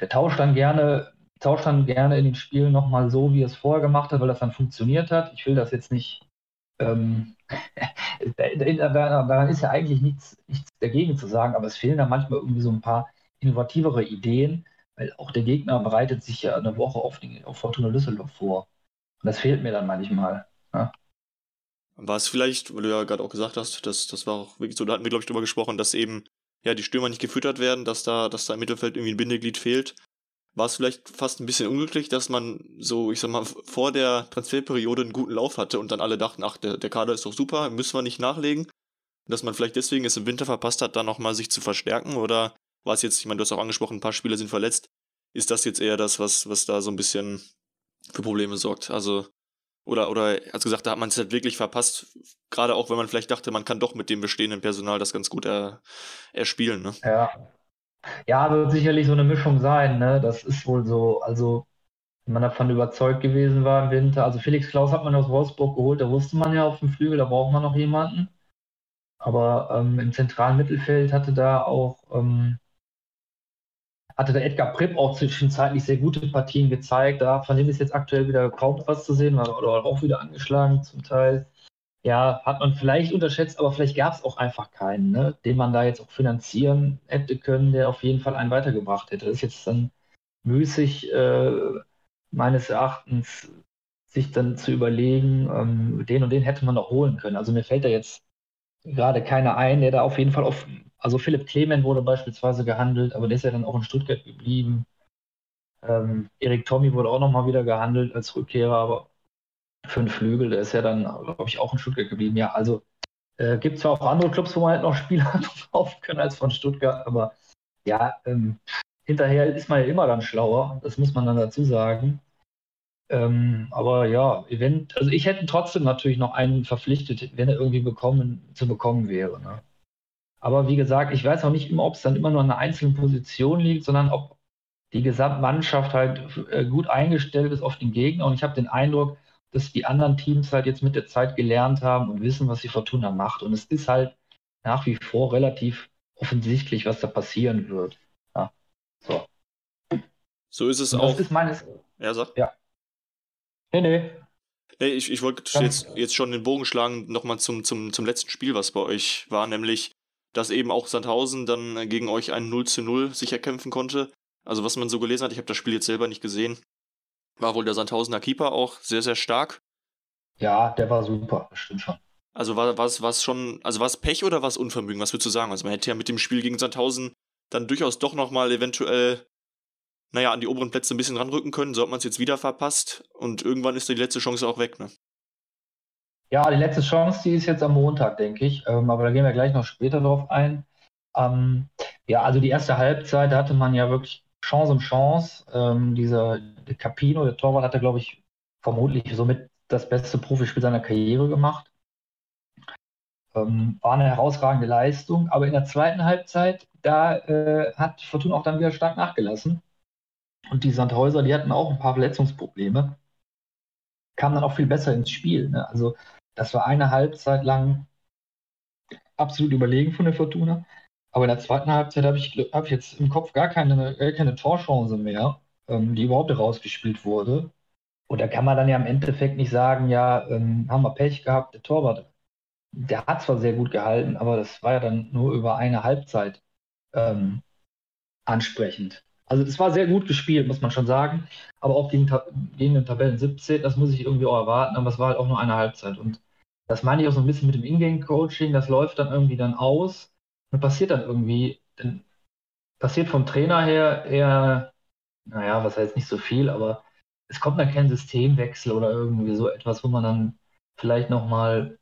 Der tauscht dann gerne, tauscht dann gerne in den Spielen nochmal so, wie er es vorher gemacht hat, weil das dann funktioniert hat. Ich will das jetzt nicht. Ähm, daran ist ja eigentlich nichts, nichts dagegen zu sagen, aber es fehlen da manchmal irgendwie so ein paar innovativere Ideen, weil auch der Gegner bereitet sich ja eine Woche auf, die, auf Fortuna Düsseldorf vor. Und das fehlt mir dann manchmal. Ja? War es vielleicht, weil du ja gerade auch gesagt hast, dass das war auch wirklich so, da hatten wir, glaube ich, drüber gesprochen, dass eben ja die Stürmer nicht gefüttert werden, dass da, dass da im Mittelfeld irgendwie ein Bindeglied fehlt. War es vielleicht fast ein bisschen unglücklich, dass man so, ich sag mal, vor der Transferperiode einen guten Lauf hatte und dann alle dachten, ach, der, der Kader ist doch super, müssen wir nicht nachlegen. Dass man vielleicht deswegen es im Winter verpasst hat, da nochmal sich zu verstärken oder war es jetzt, ich meine, du hast auch angesprochen, ein paar Spieler sind verletzt. Ist das jetzt eher das, was, was da so ein bisschen für Probleme sorgt? Also, oder, oder, als gesagt, da hat man es halt wirklich verpasst, gerade auch wenn man vielleicht dachte, man kann doch mit dem bestehenden Personal das ganz gut er, erspielen, ne? Ja. Ja, wird sicherlich so eine Mischung sein, ne? Das ist wohl so, also, wenn man davon überzeugt gewesen war im Winter. Also Felix Klaus hat man aus Wolfsburg geholt, da wusste man ja auf dem Flügel, da braucht man noch jemanden. Aber ähm, im zentralen Mittelfeld hatte da auch ähm, hatte der Edgar Pripp auch zwischenzeitlich sehr gute Partien gezeigt. Da von dem ist jetzt aktuell wieder kaum was zu sehen, oder auch wieder angeschlagen zum Teil. Ja, hat man vielleicht unterschätzt, aber vielleicht gab es auch einfach keinen, ne, den man da jetzt auch finanzieren hätte können, der auf jeden Fall einen weitergebracht hätte. Das ist jetzt dann müßig, äh, meines Erachtens, sich dann zu überlegen, ähm, den und den hätte man noch holen können. Also mir fällt da jetzt gerade keiner ein, der da auf jeden Fall auf also Philipp Clement wurde beispielsweise gehandelt, aber der ist ja dann auch in Stuttgart geblieben. Ähm, Erik Tommy wurde auch nochmal wieder gehandelt als Rückkehrer, aber für einen Flügel, der ist ja dann, glaube ich, auch in Stuttgart geblieben. Ja, also äh, gibt zwar auch andere Clubs, wo man halt noch Spieler kaufen können als von Stuttgart, aber ja, ähm, hinterher ist man ja immer dann schlauer, das muss man dann dazu sagen. Ähm, aber ja, Event, also ich hätte trotzdem natürlich noch einen verpflichtet, wenn er irgendwie bekommen, zu bekommen wäre. Ne? Aber wie gesagt, ich weiß auch nicht immer, ob es dann immer nur an einer einzelnen Position liegt, sondern ob die Gesamtmannschaft halt äh, gut eingestellt ist auf den Gegner. Und ich habe den Eindruck, dass die anderen Teams halt jetzt mit der Zeit gelernt haben und wissen, was die Fortuna macht. Und es ist halt nach wie vor relativ offensichtlich, was da passieren wird. Ja. So. So ist es und auch. Das ist meines. Ja, sag. Ja. Nee, nee. Nee, ich, ich wollte jetzt, jetzt schon den Bogen schlagen, nochmal zum, zum, zum letzten Spiel, was bei euch war, nämlich dass eben auch Sandhausen dann gegen euch ein 0 zu 0 sicher kämpfen konnte. Also was man so gelesen hat, ich habe das Spiel jetzt selber nicht gesehen, war wohl der Sandhausener Keeper auch sehr, sehr stark. Ja, der war super, stimmt schon. Also war es schon, also war es Pech oder war es Unvermögen? Was würdest du sagen? Also man hätte ja mit dem Spiel gegen Sandhausen dann durchaus doch nochmal eventuell, naja, an die oberen Plätze ein bisschen ranrücken können, so hat man es jetzt wieder verpasst und irgendwann ist die letzte Chance auch weg, ne? Ja, die letzte Chance, die ist jetzt am Montag, denke ich. Ähm, aber da gehen wir gleich noch später drauf ein. Ähm, ja, also die erste Halbzeit, da hatte man ja wirklich Chance um Chance. Ähm, dieser Capino, der Torwart, hatte, glaube ich, vermutlich somit das beste Profispiel seiner Karriere gemacht. Ähm, war eine herausragende Leistung, aber in der zweiten Halbzeit, da äh, hat Fortuna auch dann wieder stark nachgelassen. Und die Sandhäuser, die hatten auch ein paar Verletzungsprobleme, kamen dann auch viel besser ins Spiel. Ne? Also das war eine Halbzeit lang absolut überlegen von der Fortuna. Aber in der zweiten Halbzeit habe ich, hab ich jetzt im Kopf gar keine, gar keine Torchance mehr, ähm, die überhaupt rausgespielt wurde. Und da kann man dann ja im Endeffekt nicht sagen, ja, ähm, haben wir Pech gehabt, der Torwart, der hat zwar sehr gut gehalten, aber das war ja dann nur über eine Halbzeit ähm, ansprechend. Also es war sehr gut gespielt, muss man schon sagen. Aber auch gegen, gegen den Tabellen 17, das muss ich irgendwie auch erwarten, aber es war halt auch nur eine Halbzeit. Und das meine ich auch so ein bisschen mit dem Ingame-Coaching, das läuft dann irgendwie dann aus und passiert dann irgendwie, dann passiert vom Trainer her eher, naja, was heißt nicht so viel, aber es kommt dann kein Systemwechsel oder irgendwie so etwas, wo man dann vielleicht nochmal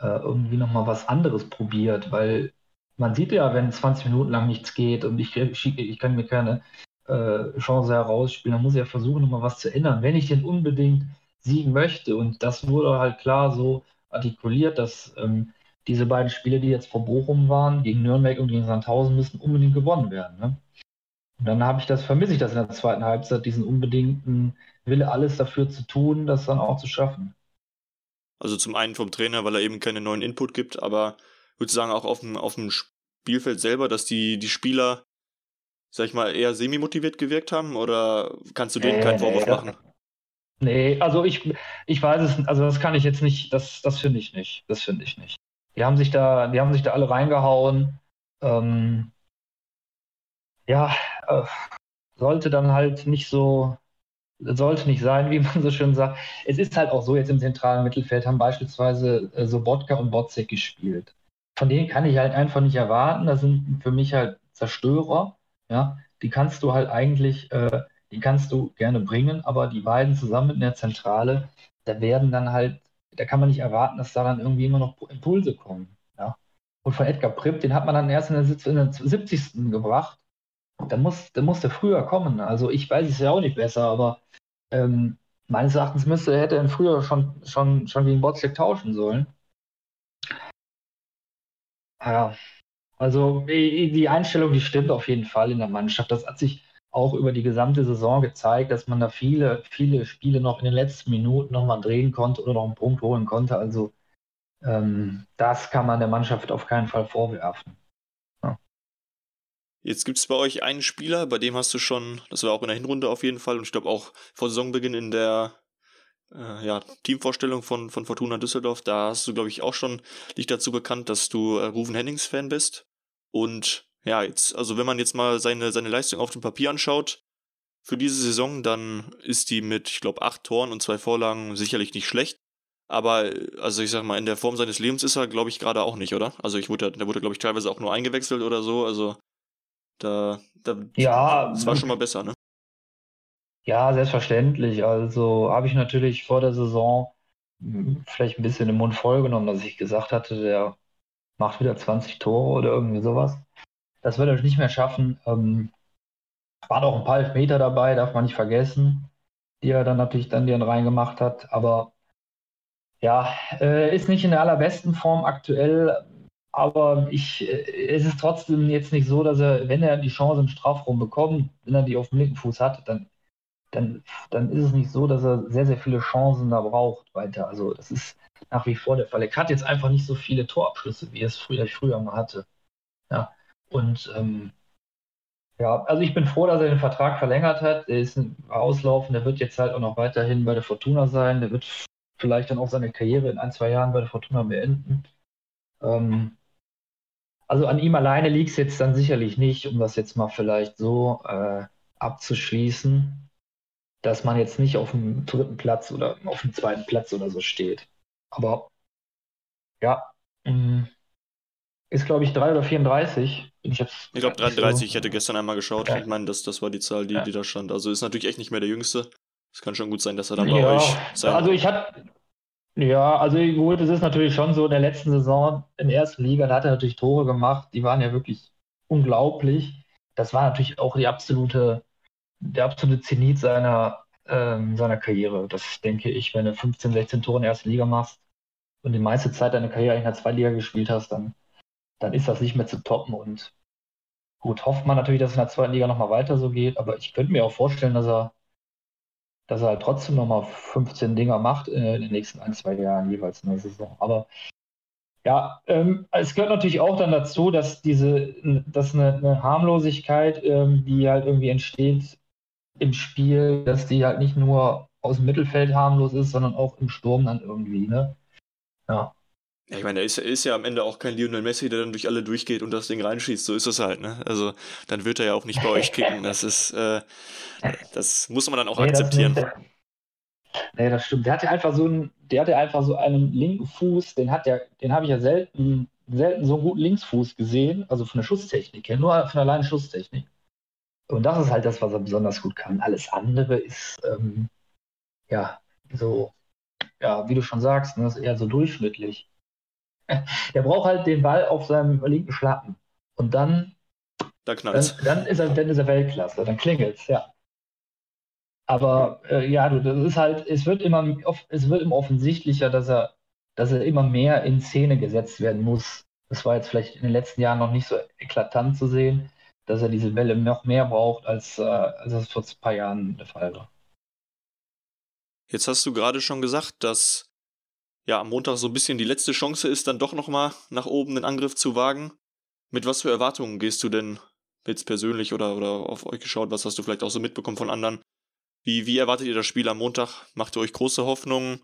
äh, irgendwie nochmal was anderes probiert, weil man sieht ja, wenn 20 Minuten lang nichts geht und ich, ich, kann mir keine äh, Chance herausspielen, dann muss ich ja versuchen, nochmal was zu ändern, wenn ich denn unbedingt siegen möchte. Und das wurde halt klar so artikuliert, dass ähm, diese beiden Spiele, die jetzt vor Bochum waren, gegen Nürnberg und gegen Sandhausen, müssen unbedingt gewonnen werden. Ne? Und dann habe ich das, vermisse ich das in der zweiten Halbzeit, diesen unbedingten Wille, alles dafür zu tun, das dann auch zu schaffen. Also zum einen vom Trainer, weil er eben keinen neuen Input gibt, aber würde sagen auch auf dem, auf dem Spielfeld selber, dass die, die Spieler, sag ich mal, eher semi-motiviert gewirkt haben oder kannst du denen äh, keinen Vorwurf machen? Nee, also ich, ich weiß es, also das kann ich jetzt nicht, das, das finde ich nicht. Das finde ich nicht. Die haben sich da, die haben sich da alle reingehauen. Ähm, ja, äh, sollte dann halt nicht so, sollte nicht sein, wie man so schön sagt. Es ist halt auch so, jetzt im zentralen Mittelfeld haben beispielsweise äh, Sobotka und Botzek gespielt. Von denen kann ich halt einfach nicht erwarten. Das sind für mich halt Zerstörer. Ja, die kannst du halt eigentlich, äh, die kannst du gerne bringen, aber die beiden zusammen in der Zentrale, da werden dann halt, da kann man nicht erwarten, dass da dann irgendwie immer noch Impulse kommen. Ja. Und von Edgar Pripp, den hat man dann erst in der, in der 70. gebracht. Da muss, da muss der früher kommen. Also ich weiß es ja auch nicht besser, aber ähm, meines Erachtens müsste, hätte er früher schon, schon, schon gegen Botzek tauschen sollen. Ja, also die Einstellung, die stimmt auf jeden Fall in der Mannschaft. Das hat sich auch über die gesamte Saison gezeigt, dass man da viele, viele Spiele noch in den letzten Minuten nochmal drehen konnte oder noch einen Punkt holen konnte. Also ähm, das kann man der Mannschaft auf keinen Fall vorwerfen. Jetzt gibt es bei euch einen Spieler, bei dem hast du schon, das war auch in der Hinrunde auf jeden Fall und ich glaube auch vor Saisonbeginn in der äh, ja, Teamvorstellung von, von Fortuna Düsseldorf, da hast du, glaube ich, auch schon dich dazu bekannt, dass du äh, Ruven Hennings-Fan bist. Und ja, jetzt, also wenn man jetzt mal seine, seine Leistung auf dem Papier anschaut, für diese Saison, dann ist die mit, ich glaube, acht Toren und zwei Vorlagen sicherlich nicht schlecht. Aber, also ich sag mal, in der Form seines Lebens ist er, glaube ich, gerade auch nicht, oder? Also ich wurde, der wurde, glaube ich, teilweise auch nur eingewechselt oder so. Also da, da ja, das war schon mal besser, ne? Ja, selbstverständlich. Also habe ich natürlich vor der Saison hm, vielleicht ein bisschen den Mund voll genommen, dass ich gesagt hatte, der macht wieder 20 Tore oder irgendwie sowas. Das wird er nicht mehr schaffen. Ähm, waren auch ein paar Elfmeter dabei, darf man nicht vergessen, die er dann natürlich dann den reingemacht hat. Aber ja, äh, ist nicht in der allerbesten Form aktuell. Aber ich, äh, es ist trotzdem jetzt nicht so, dass er, wenn er die Chance im Strafraum bekommt, wenn er die auf dem linken Fuß hat, dann, dann, dann ist es nicht so, dass er sehr, sehr viele Chancen da braucht weiter. Also das ist nach wie vor der Fall. Er hat jetzt einfach nicht so viele Torabschlüsse, wie er es früher, früher mal hatte. Ja. Und ähm, ja, also ich bin froh, dass er den Vertrag verlängert hat. Er ist Auslaufen, der wird jetzt halt auch noch weiterhin bei der Fortuna sein. Der wird vielleicht dann auch seine Karriere in ein, zwei Jahren bei der Fortuna beenden. Ähm, also an ihm alleine liegt es jetzt dann sicherlich nicht, um das jetzt mal vielleicht so äh, abzuschließen, dass man jetzt nicht auf dem dritten Platz oder auf dem zweiten Platz oder so steht. Aber ja, mm, ist glaube ich 3 oder 34. Ich ich glaube 33, so. ich hätte gestern einmal geschaut. Ja. Ich meine, das, das war die Zahl, die, ja. die da stand. Also ist natürlich echt nicht mehr der Jüngste. Es kann schon gut sein, dass er dann bei ja. euch sein Also ich hatte ja, also gut, es ist natürlich schon so in der letzten Saison in der ersten Liga, da hat er natürlich Tore gemacht, die waren ja wirklich unglaublich. Das war natürlich auch die absolute, der absolute Zenit seiner, ähm, seiner Karriere. Das denke ich, wenn du 15, 16 Tore in der ersten Liga machst und die meiste Zeit deine Karriere in der zweiten Liga gespielt hast, dann, dann ist das nicht mehr zu toppen. Und gut, hofft man natürlich, dass es in der zweiten Liga nochmal weiter so geht, aber ich könnte mir auch vorstellen, dass er, dass er halt trotzdem nochmal 15 Dinger macht in den nächsten ein, zwei Jahren jeweils in der Saison. Aber ja, ähm, es gehört natürlich auch dann dazu, dass diese, dass eine, eine Harmlosigkeit, ähm, die halt irgendwie entsteht im Spiel, dass die halt nicht nur aus dem Mittelfeld harmlos ist, sondern auch im Sturm dann irgendwie, ne? Ja. Ja, ich meine, er ist, ist, ja am Ende auch kein Lionel Messi, der dann durch alle durchgeht und das Ding reinschießt. So ist es halt, ne? Also, dann wird er ja auch nicht bei euch kicken. Das ist, äh, das muss man dann auch nee, akzeptieren. Das, nee, das stimmt. Der hatte einfach so einen, der hatte einfach so einen linken Fuß, den hat der, den habe ich ja selten, selten so einen guten Linksfuß gesehen, also von der Schusstechnik her, nur von der alleine Schusstechnik. Und das ist halt das, was er besonders gut kann. Alles andere ist, ähm, ja, so, ja, wie du schon sagst, ne, ist eher so durchschnittlich. Der braucht halt den Ball auf seinem linken Schlappen. Und dann, da dann, dann, ist er, dann ist er Weltklasse, dann klingelt's, ja. Aber äh, ja, du, das ist halt, es wird immer, es wird immer offensichtlicher, dass er, dass er immer mehr in Szene gesetzt werden muss. Das war jetzt vielleicht in den letzten Jahren noch nicht so eklatant zu sehen, dass er diese Bälle noch mehr braucht, als, äh, als das vor ein paar Jahren der Fall war. Jetzt hast du gerade schon gesagt, dass ja am Montag so ein bisschen die letzte Chance ist, dann doch nochmal nach oben den Angriff zu wagen. Mit was für Erwartungen gehst du denn jetzt persönlich oder, oder auf euch geschaut? Was hast du vielleicht auch so mitbekommen von anderen? Wie, wie erwartet ihr das Spiel am Montag? Macht ihr euch große Hoffnungen?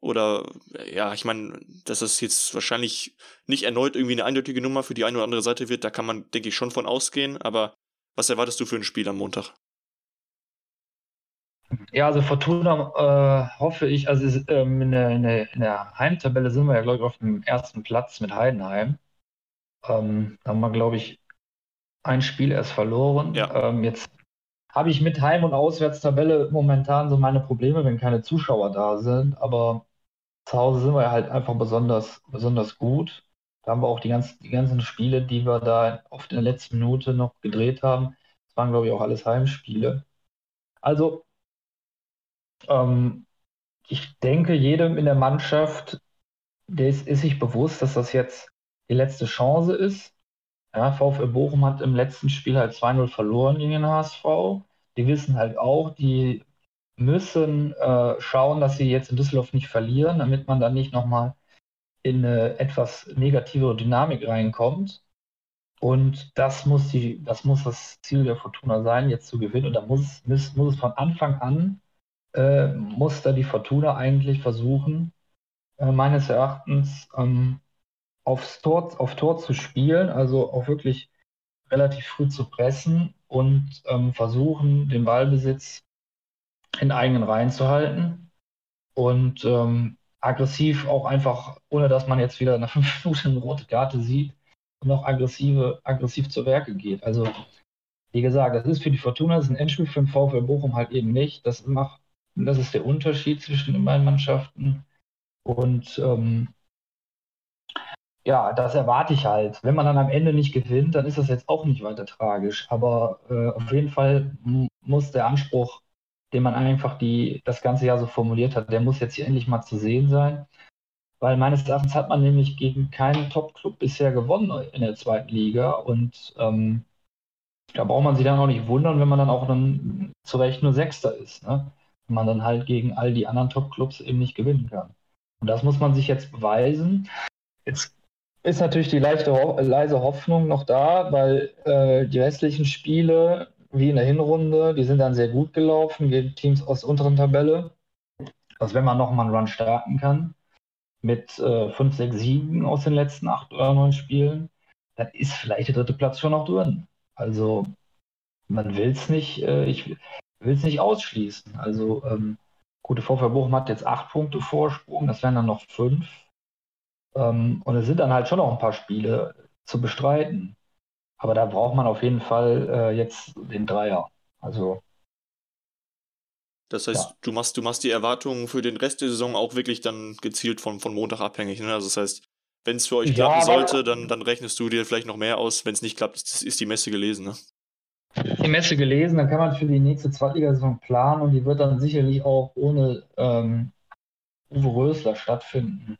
Oder ja, ich meine, dass das jetzt wahrscheinlich nicht erneut irgendwie eine eindeutige Nummer für die eine oder andere Seite wird, da kann man, denke ich, schon von ausgehen. Aber was erwartest du für ein Spiel am Montag? Ja, also Fortuna äh, hoffe ich, also ähm, in, der, in, der, in, der, Heimtabelle sind wir ja, glaube ich, auf dem ersten Platz mit Heidenheim. Ähm, da haben wir, glaube ich, ein Spiel erst verloren. Ja. Ähm, jetzt habe ich mit Heim- und Auswärtstabelle momentan so meine Probleme, wenn keine Zuschauer da sind. Aber zu Hause sind wir halt einfach besonders, besonders gut. Da haben wir auch die, ganz, die ganzen Spiele, die wir da oft in der letzten Minute noch gedreht haben. Das waren, glaube ich, auch alles Heimspiele. Also ähm, ich denke, jedem in der Mannschaft, der ist, ist, sich bewusst, dass das jetzt die letzte Chance ist. Ja, VfL Bochum hat im letzten Spiel halt 2-0 verloren gegen den HSV. Die wissen halt auch, die müssen äh, schauen, dass sie jetzt in Düsseldorf nicht verlieren, damit man dann nicht nochmal in eine etwas negativere Dynamik reinkommt. Und das muss, die, das muss das Ziel der Fortuna sein, jetzt zu gewinnen. Und da muss, muss, muss es von Anfang an äh, muss da die Fortuna eigentlich versuchen, äh, meines Erachtens ähm, aufs Tor, auf Tor zu spielen, also auch wirklich relativ früh zu pressen und ähm, versuchen, den Ballbesitz in eigenen Reihen zu halten und ähm, aggressiv auch einfach, ohne dass man jetzt wieder nach fünf Minuten eine rote Karte sieht, noch aggressive, aggressiv zu Werke geht. Also, wie gesagt, das ist für die Fortuna, das ist ein Endspiel für den VfL Bochum halt eben nicht. Das macht das ist der Unterschied zwischen den beiden Mannschaften. Und ähm, ja, das erwarte ich halt. Wenn man dann am Ende nicht gewinnt, dann ist das jetzt auch nicht weiter tragisch. Aber äh, auf jeden Fall muss der Anspruch, den man einfach die, das ganze Jahr so formuliert hat, der muss jetzt hier endlich mal zu sehen sein. Weil meines Erachtens hat man nämlich gegen keinen Top-Club bisher gewonnen in der zweiten Liga. Und ähm, da braucht man sich dann auch nicht wundern, wenn man dann auch dann zu Recht nur Sechster ist. Ne? Man dann halt gegen all die anderen Top-Clubs eben nicht gewinnen kann. Und das muss man sich jetzt beweisen. Jetzt ist natürlich die leichte, leise Hoffnung noch da, weil äh, die restlichen Spiele, wie in der Hinrunde, die sind dann sehr gut gelaufen gegen Teams aus der unteren Tabelle. Also wenn man nochmal einen Run starten kann, mit äh, 5, 6 Siegen aus den letzten 8 oder 9 Spielen, dann ist vielleicht der dritte Platz schon noch drin. Also man will es nicht. Äh, ich, will es nicht ausschließen. Also ähm, gute VfL Bochum hat jetzt acht Punkte Vorsprung, das wären dann noch fünf. Ähm, und es sind dann halt schon noch ein paar Spiele zu bestreiten. Aber da braucht man auf jeden Fall äh, jetzt den Dreier. Also. Das heißt, ja. du machst, du machst die Erwartungen für den Rest der Saison auch wirklich dann gezielt von, von Montag abhängig. Ne? Also das heißt, wenn es für euch klappen ja, sollte, dann, dann rechnest du dir vielleicht noch mehr aus. Wenn es nicht klappt, ist, ist die Messe gelesen. Ne? Die Messe gelesen, da kann man für die nächste Zweitligasaison planen und die wird dann sicherlich auch ohne ähm, Uwe Rösler stattfinden.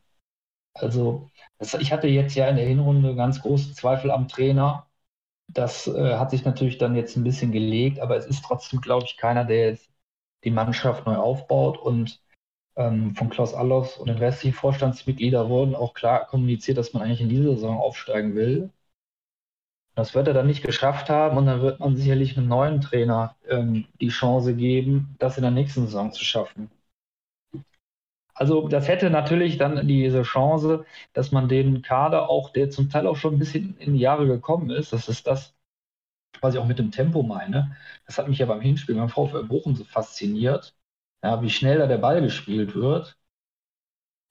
Also, das, ich hatte jetzt ja in der Hinrunde ganz große Zweifel am Trainer. Das äh, hat sich natürlich dann jetzt ein bisschen gelegt, aber es ist trotzdem, glaube ich, keiner, der jetzt die Mannschaft neu aufbaut. Und ähm, von Klaus Allofs und den restlichen Vorstandsmitgliedern wurden auch klar kommuniziert, dass man eigentlich in dieser Saison aufsteigen will. Das wird er dann nicht geschafft haben und dann wird man sicherlich einem neuen Trainer ähm, die Chance geben, das in der nächsten Saison zu schaffen. Also das hätte natürlich dann diese Chance, dass man den Kader auch, der zum Teil auch schon ein bisschen in die Jahre gekommen ist, das ist das, was ich auch mit dem Tempo meine. Das hat mich ja beim Hinspiel beim VfL Bochum so fasziniert, ja, wie schnell da der Ball gespielt wird.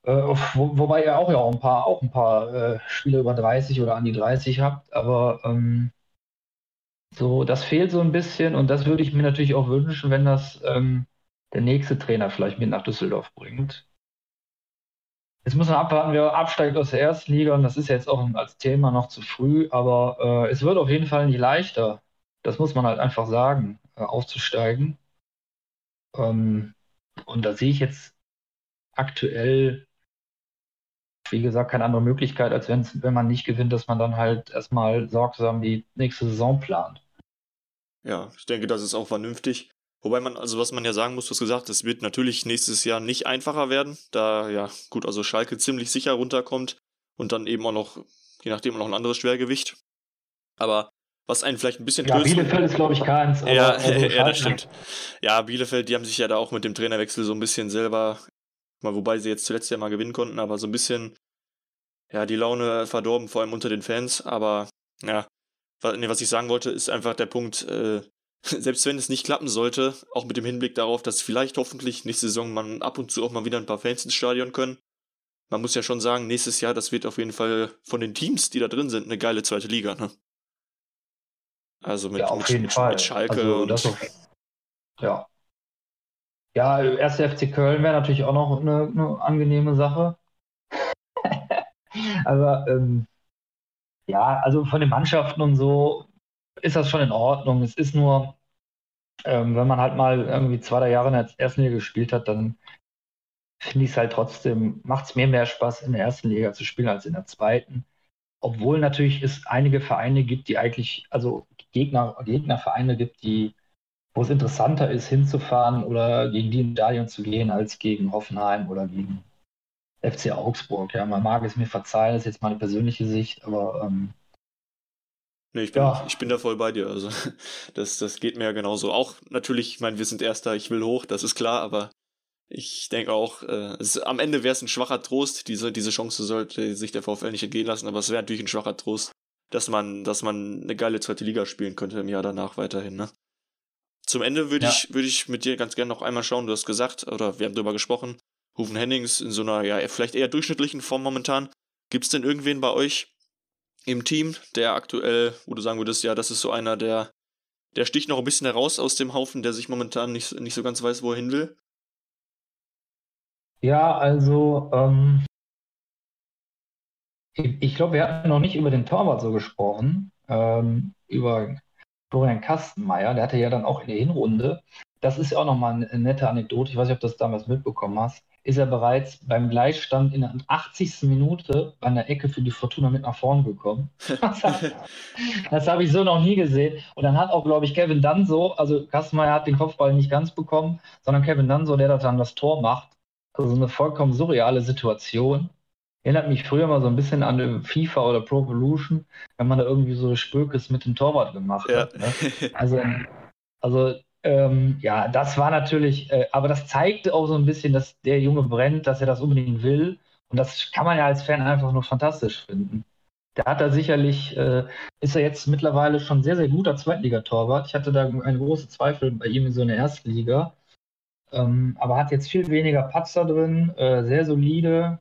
Äh, wo, wobei ihr auch ja auch ein paar, auch ein paar äh, Spieler über 30 oder an die 30 habt, aber ähm, so, das fehlt so ein bisschen und das würde ich mir natürlich auch wünschen, wenn das ähm, der nächste Trainer vielleicht mit nach Düsseldorf bringt. Jetzt muss man abwarten, wer absteigt aus der ersten Liga und das ist jetzt auch als Thema noch zu früh, aber äh, es wird auf jeden Fall nicht leichter. Das muss man halt einfach sagen, äh, aufzusteigen. Ähm, und da sehe ich jetzt aktuell, wie gesagt, keine andere Möglichkeit, als wenn man nicht gewinnt, dass man dann halt erstmal sorgsam die nächste Saison plant. Ja, ich denke, das ist auch vernünftig. Wobei man, also was man ja sagen muss, du hast gesagt, es wird natürlich nächstes Jahr nicht einfacher werden, da ja, gut, also Schalke ziemlich sicher runterkommt und dann eben auch noch, je nachdem, auch noch ein anderes Schwergewicht. Aber was einen vielleicht ein bisschen Ja, Bielefeld ist, glaube ich, keins. ja, also ja, das stimmt. Ja, Bielefeld, die haben sich ja da auch mit dem Trainerwechsel so ein bisschen selber, mal wobei sie jetzt zuletzt ja mal gewinnen konnten, aber so ein bisschen, ja, die Laune verdorben, vor allem unter den Fans. Aber ja, was ich sagen wollte, ist einfach der Punkt, äh, selbst wenn es nicht klappen sollte, auch mit dem Hinblick darauf, dass vielleicht hoffentlich nächste Saison man ab und zu auch mal wieder ein paar Fans ins Stadion können. Man muss ja schon sagen, nächstes Jahr, das wird auf jeden Fall von den Teams, die da drin sind, eine geile zweite Liga, ne? Also mit, ja, mit, jeden mit, Fall. mit Schalke also, und. Ja. Ja, erste FC Köln wäre natürlich auch noch eine, eine angenehme Sache. Aber ähm, ja, also von den Mannschaften und so ist das schon in Ordnung. Es ist nur, ähm, wenn man halt mal irgendwie zwei, drei Jahre in der ersten Liga gespielt hat, dann finde ich es halt trotzdem, macht es mir mehr Spaß, in der ersten Liga zu spielen als in der zweiten. Obwohl natürlich es einige Vereine gibt, die eigentlich, also Gegner, Gegnervereine gibt, die, wo es interessanter ist, hinzufahren oder gegen die in Stadion zu gehen, als gegen Hoffenheim oder gegen FC Augsburg. Ja, man mag es mir verzeihen, das ist jetzt meine persönliche Sicht, aber ähm, Nee, ich bin, ja. ich bin da voll bei dir. Also, das, das geht mir ja genauso. Auch natürlich, ich meine, wir sind Erster, ich will hoch, das ist klar, aber ich denke auch, äh, es, am Ende wäre es ein schwacher Trost. Diese, diese Chance sollte sich der VfL nicht entgehen lassen, aber es wäre natürlich ein schwacher Trost, dass man, dass man eine geile zweite Liga spielen könnte im Jahr danach weiterhin, ne? Zum Ende würde ja. ich, würde ich mit dir ganz gerne noch einmal schauen, du hast gesagt, oder wir haben darüber gesprochen, Hufen Hennings in so einer, ja, vielleicht eher durchschnittlichen Form momentan. Gibt es denn irgendwen bei euch, im Team, der aktuell, wo du sagen würdest, ja, das ist so einer, der, der sticht noch ein bisschen heraus aus dem Haufen, der sich momentan nicht, nicht so ganz weiß, wo er hin will? Ja, also ähm, ich, ich glaube, wir hatten noch nicht über den Torwart so gesprochen, ähm, über Florian Kastenmeier, der hatte ja dann auch in der Hinrunde, das ist ja auch nochmal eine nette Anekdote, ich weiß nicht, ob du das damals mitbekommen hast, ist er bereits beim Gleichstand in der 80. Minute bei einer Ecke für die Fortuna mit nach vorne gekommen. das habe ich so noch nie gesehen. Und dann hat auch, glaube ich, Kevin Danso, also Kastenmeier hat den Kopfball nicht ganz bekommen, sondern Kevin Danso, der dann das Tor macht. Also eine vollkommen surreale Situation. Erinnert mich früher mal so ein bisschen an FIFA oder Pro Evolution, wenn man da irgendwie so Spökes mit dem Torwart gemacht ja. hat. Ne? Also, also ähm, ja, das war natürlich, äh, aber das zeigte auch so ein bisschen, dass der Junge brennt, dass er das unbedingt will. Und das kann man ja als Fan einfach nur fantastisch finden. Der hat da sicherlich, äh, ist er jetzt mittlerweile schon sehr, sehr guter Zweitligatorwart. Ich hatte da eine große Zweifel bei ihm in so einer Erstliga. Ähm, aber hat jetzt viel weniger Patzer drin, äh, sehr solide.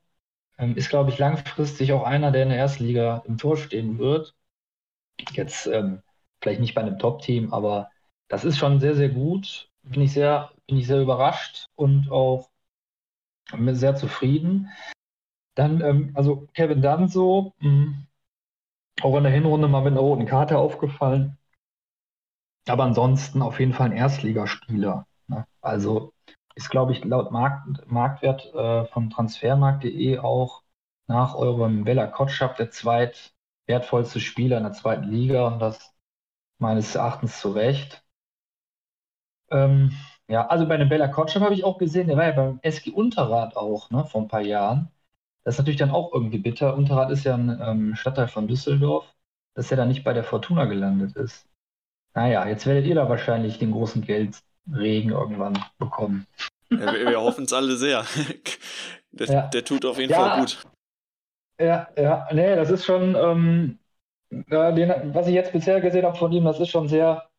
Ähm, ist, glaube ich, langfristig auch einer, der in der Erstliga im Tor stehen wird. Jetzt ähm, vielleicht nicht bei einem Top-Team, aber das ist schon sehr, sehr gut. Bin ich sehr, bin ich sehr überrascht und auch sehr zufrieden. Dann, ähm, also Kevin Danso, mh, hm, auch in der Hinrunde mal mit einer roten Karte aufgefallen. aber ansonsten auf jeden Fall ein Erstligaspieler. Ne? Also ist, glaube ich, laut Markt, Marktwert äh, von transfermarkt.de auch nach eurem Bella Kotschap der zweitwertvollste Spieler in der zweiten Liga und das meines Erachtens zu Recht. Ähm, ja, also bei dem Bella Kotschap habe ich auch gesehen, der war ja beim SG Unterrad auch, ne, vor ein paar Jahren. Das ist natürlich dann auch irgendwie bitter. Unterrad ist ja ein ähm, Stadtteil von Düsseldorf, dass er dann nicht bei der Fortuna gelandet ist. Naja, jetzt werdet ihr da wahrscheinlich den großen Geldregen irgendwann bekommen. Ja, wir, wir hoffen es alle sehr. Der, ja. der, tut auf jeden ja, Fall gut. Ja, ja, nee, das ist schon, ähm, den, was ich jetzt bisher gesehen habe von ihm, das ist schon sehr,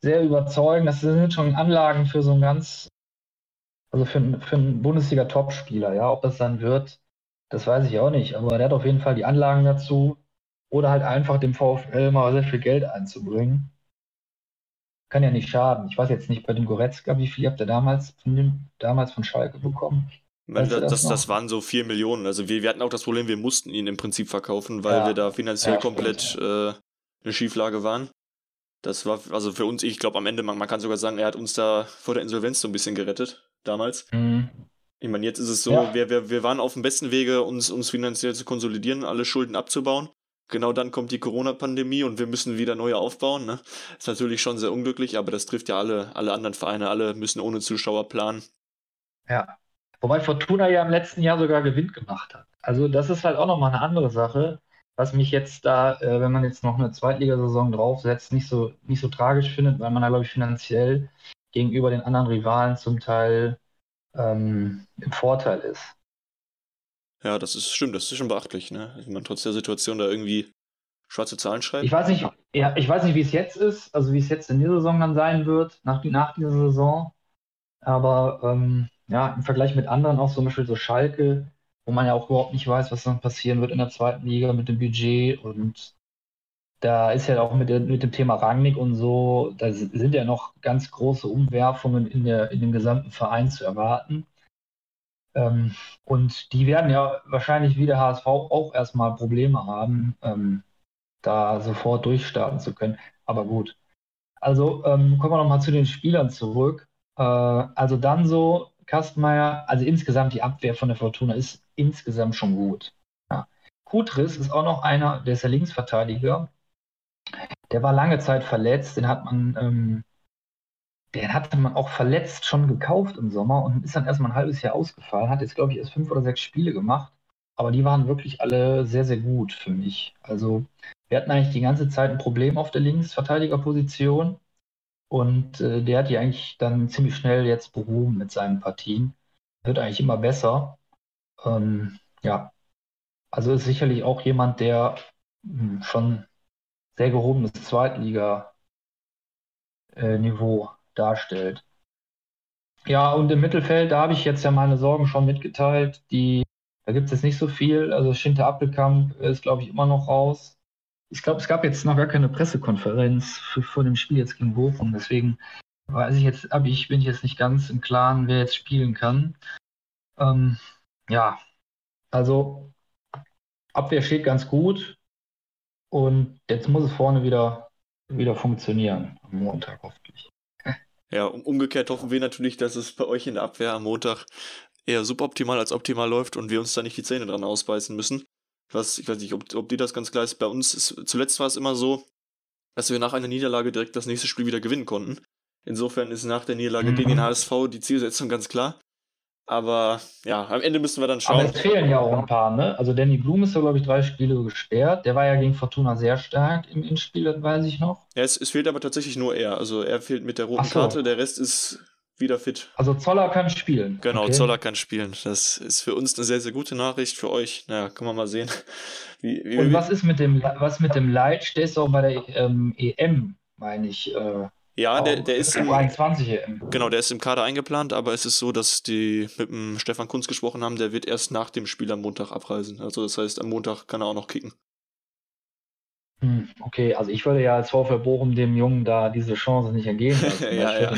sehr überzeugend. Das sind schon Anlagen für so ein ganz, also für, für einen Bundesliga-Topspieler, ja. Ob das dann wird, das weiß ich auch nicht. Aber der hat auf jeden Fall die Anlagen dazu. Oder halt einfach dem VfL mal sehr viel Geld einzubringen kann ja nicht schaden. Ich weiß jetzt nicht bei dem Goretzka, wie viel habt ihr damals von, dem, damals von Schalke bekommen? Das, das, das, waren so vier Millionen. Also wir, wir hatten auch das Problem, wir mussten ihn im Prinzip verkaufen, weil ja. wir da finanziell ja, komplett äh, eine Schieflage waren. Das war also für uns, ich glaube am Ende, man, man, kann sogar sagen, er hat uns da vor der Insolvenz so ein bisschen gerettet, damals. Mhm. Ich meine, jetzt ist es so, wir, wir, wir waren auf dem besten Wege, uns, uns finanziell zu konsolidieren, alle Schulden abzubauen genau dann kommt die Corona-Pandemie und wir müssen wieder neu aufbauen. Ne? Ist natürlich schon sehr unglücklich, aber das trifft ja alle, alle anderen Vereine. Alle müssen ohne Zuschauer planen. Ja. Wobei Fortuna ja im letzten Jahr sogar Gewinn gemacht hat. Also das ist halt auch nochmal eine andere Sache, was mich jetzt da, äh, wenn man jetzt noch eine Zweitligasaison draufsetzt, nicht so, nicht so tragisch findet, weil man da, glaube ich, finanziell gegenüber den anderen Rivalen zum Teil ähm, im Vorteil ist. Ja, das ist stimmt, das ist schon beachtlich, ne? Wenn man trotz der Situation da irgendwie schwarze Zahlen schreibt. Ich weiß nicht, ja, ich weiß nicht, wie es jetzt ist, also wie es jetzt in dieser Saison dann sein wird, nach, nach dieser Saison. Aber ähm, ja, im Vergleich mit anderen, auch zum Beispiel so Schalke, wo man ja auch überhaupt nicht weiß, was dann passieren wird in der zweiten Liga mit dem Budget und da ist ja auch mit, mit dem Thema Rangnick und so, da sind ja noch ganz große Umwerfungen in, der, in dem gesamten Verein zu erwarten. Ähm, und die werden ja wahrscheinlich wie der HSV auch erstmal Probleme haben, ähm, da sofort durchstarten zu können. Aber gut. Also ähm, kommen wir nochmal zu den Spielern zurück. Äh, also dann so, Kastmeier, also insgesamt die Abwehr von der Fortuna ist insgesamt schon gut. Ja. Kutris ist auch noch einer, der ist der Linksverteidiger. Der war lange Zeit verletzt, den hat man ähm, den hatte man auch verletzt schon gekauft im Sommer und ist dann erstmal ein halbes Jahr ausgefallen. Hat jetzt, glaube ich, erst fünf oder sechs Spiele gemacht. Aber die waren wirklich alle sehr, sehr gut für mich. Also wir hatten eigentlich die ganze Zeit ein Problem auf der Linksverteidigerposition. Und äh, der hat die eigentlich dann ziemlich schnell jetzt behoben mit seinen Partien. Wird eigentlich immer besser. Ähm, ja, also ist sicherlich auch jemand, der mh, hm, schon sehr gehobenes Zweitliga-Niveau äh, darstellt. Ja, und im Mittelfeld, da habe ich jetzt ja meine Sorgen schon mitgeteilt. Die, da gibt es jetzt nicht so viel. Also Schinter Appelkamp ist, glaube ich, immer noch raus. Ich glaube, es gab jetzt noch gar keine Pressekonferenz vor dem Spiel jetzt gegen Bochum. Deswegen weiß ich jetzt, aber ich bin jetzt nicht ganz im Klaren, wer jetzt spielen kann. Ähm, ja, also Abwehr steht ganz gut. Und jetzt muss es vorne wieder, wieder funktionieren. Am Montag hoffentlich. Ja, umgekehrt hoffen wir natürlich, dass es bei euch in der Abwehr am Montag eher suboptimal als optimal läuft und wir uns da nicht die Zähne dran ausbeißen müssen. Was, ich weiß nicht, ob, ob dir das ganz klar ist. Bei uns ist, zuletzt war es immer so, dass wir nach einer Niederlage direkt das nächste Spiel wieder gewinnen konnten. Insofern ist nach der Niederlage mhm. gegen den HSV die Zielsetzung ganz klar. Aber ja, am Ende müssen wir dann schauen. Aber es fehlen ja auch ein paar, ne? Also Danny Blum ist ja, glaube ich, drei Spiele gesperrt. Der war ja gegen Fortuna sehr stark im Inspiel, das weiß ich noch. Ja, es, es fehlt aber tatsächlich nur er. Also er fehlt mit der roten so. Karte, der Rest ist wieder fit. Also Zoller kann spielen. Genau, okay. Zoller kann spielen. Das ist für uns eine sehr, sehr gute Nachricht. Für euch, naja, können wir mal sehen. Wie, wie, Und was ist mit dem, was mit dem Leitsch? Der ist auch bei der ähm, EM, meine ich. Äh, ja, der, der ist im, 23 EM. Genau, der ist im Kader eingeplant, aber es ist so, dass die mit dem Stefan Kunz gesprochen haben, der wird erst nach dem Spiel am Montag abreisen. Also das heißt, am Montag kann er auch noch kicken. Hm, okay, also ich würde ja als VfL Bochum dem Jungen da diese Chance nicht ergeben. ja, ja.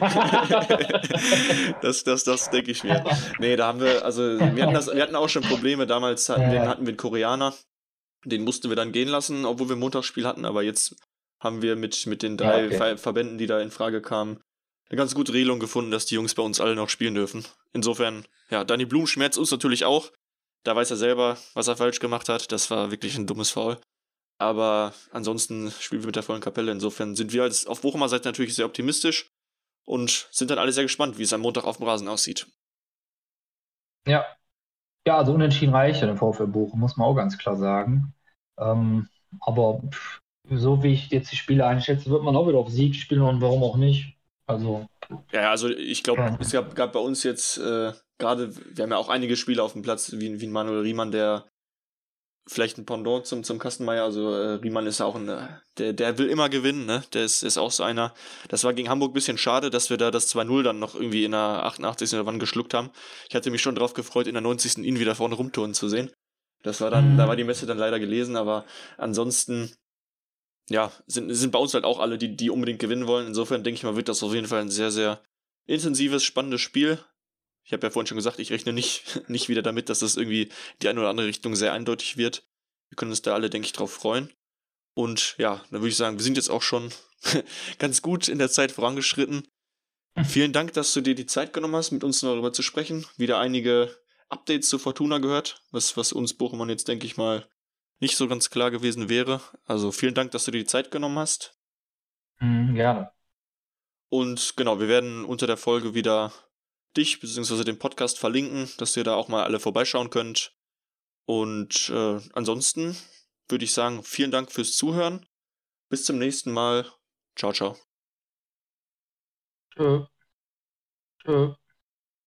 das, das, das denke ich mir. Nee, da haben wir, also wir hatten, das, wir hatten auch schon Probleme. Damals hatten, ja. wir, hatten wir einen Koreaner, den mussten wir dann gehen lassen, obwohl wir ein Montagsspiel hatten, aber jetzt haben wir mit, mit den drei Ja, okay. Ver Verbänden, die da in Frage kamen, eine ganz gute Regelung gefunden, dass die Jungs bei uns alle noch spielen dürfen. Insofern, ja, Danny Blum schmerzt uns natürlich auch. Da weiß er selber, was er falsch gemacht hat. Das war wirklich ein dummes Foul. Aber ansonsten spielen wir mit der vollen Kapelle. Insofern sind wir als auf Bochumer Seite natürlich sehr optimistisch und sind dann alle sehr gespannt, wie es am Montag auf dem Rasen aussieht. Ja. Ja, also unentschieden reicht ja den VfL Bochum, muss man auch ganz klar sagen. Ähm, aber pff, so wie ich jetzt die Spiele einschätze, wird man auch wieder auf Sieg spielen und warum auch nicht. Also, Ja, also ich glaube, Ja. es gab, gab bei uns jetzt äh, gerade, wir haben ja auch einige Spieler auf dem Platz, wie, wie ein Manuel Riemann, der vielleicht ein Pendant zum, zum Kastenmeier, also äh, Riemann ist ja auch ein, äh, der, der will immer gewinnen, ne? Der ist, ist auch so einer. Das war gegen Hamburg ein bisschen schade, dass wir da das 2-0 dann noch irgendwie in der 88. oder wann geschluckt haben. Ich hatte mich schon drauf gefreut, in der 90. ihn wieder vorne rumtouren zu sehen. Das war dann, Mhm. da war die Messe dann leider gelesen, aber ansonsten, ja, sind, sind bei uns halt auch alle, die, die unbedingt gewinnen wollen. Insofern denke ich mal, wird das auf jeden Fall ein sehr, sehr intensives, spannendes Spiel. Ich habe ja vorhin schon gesagt, ich rechne nicht, nicht wieder damit, dass das irgendwie die eine oder andere Richtung sehr eindeutig wird. Wir können uns da alle, denke ich, drauf freuen. Und ja, dann würde ich sagen, wir sind jetzt auch schon ganz gut in der Zeit vorangeschritten. Vielen Dank, dass du dir die Zeit genommen hast, mit uns darüber zu sprechen. Wieder einige Updates zu Fortuna gehört, was, was uns Bochumern jetzt, denke ich mal, nicht so ganz klar gewesen wäre. Also vielen Dank, dass du dir die Zeit genommen hast. mh, gerne. Und genau, wir werden unter der Folge wieder dich bzw. den Podcast verlinken, dass ihr da auch mal alle vorbeischauen könnt. Und äh, ansonsten würde ich sagen, vielen Dank fürs Zuhören. Bis zum nächsten Mal. Ciao, ciao. Tschö. Tschö.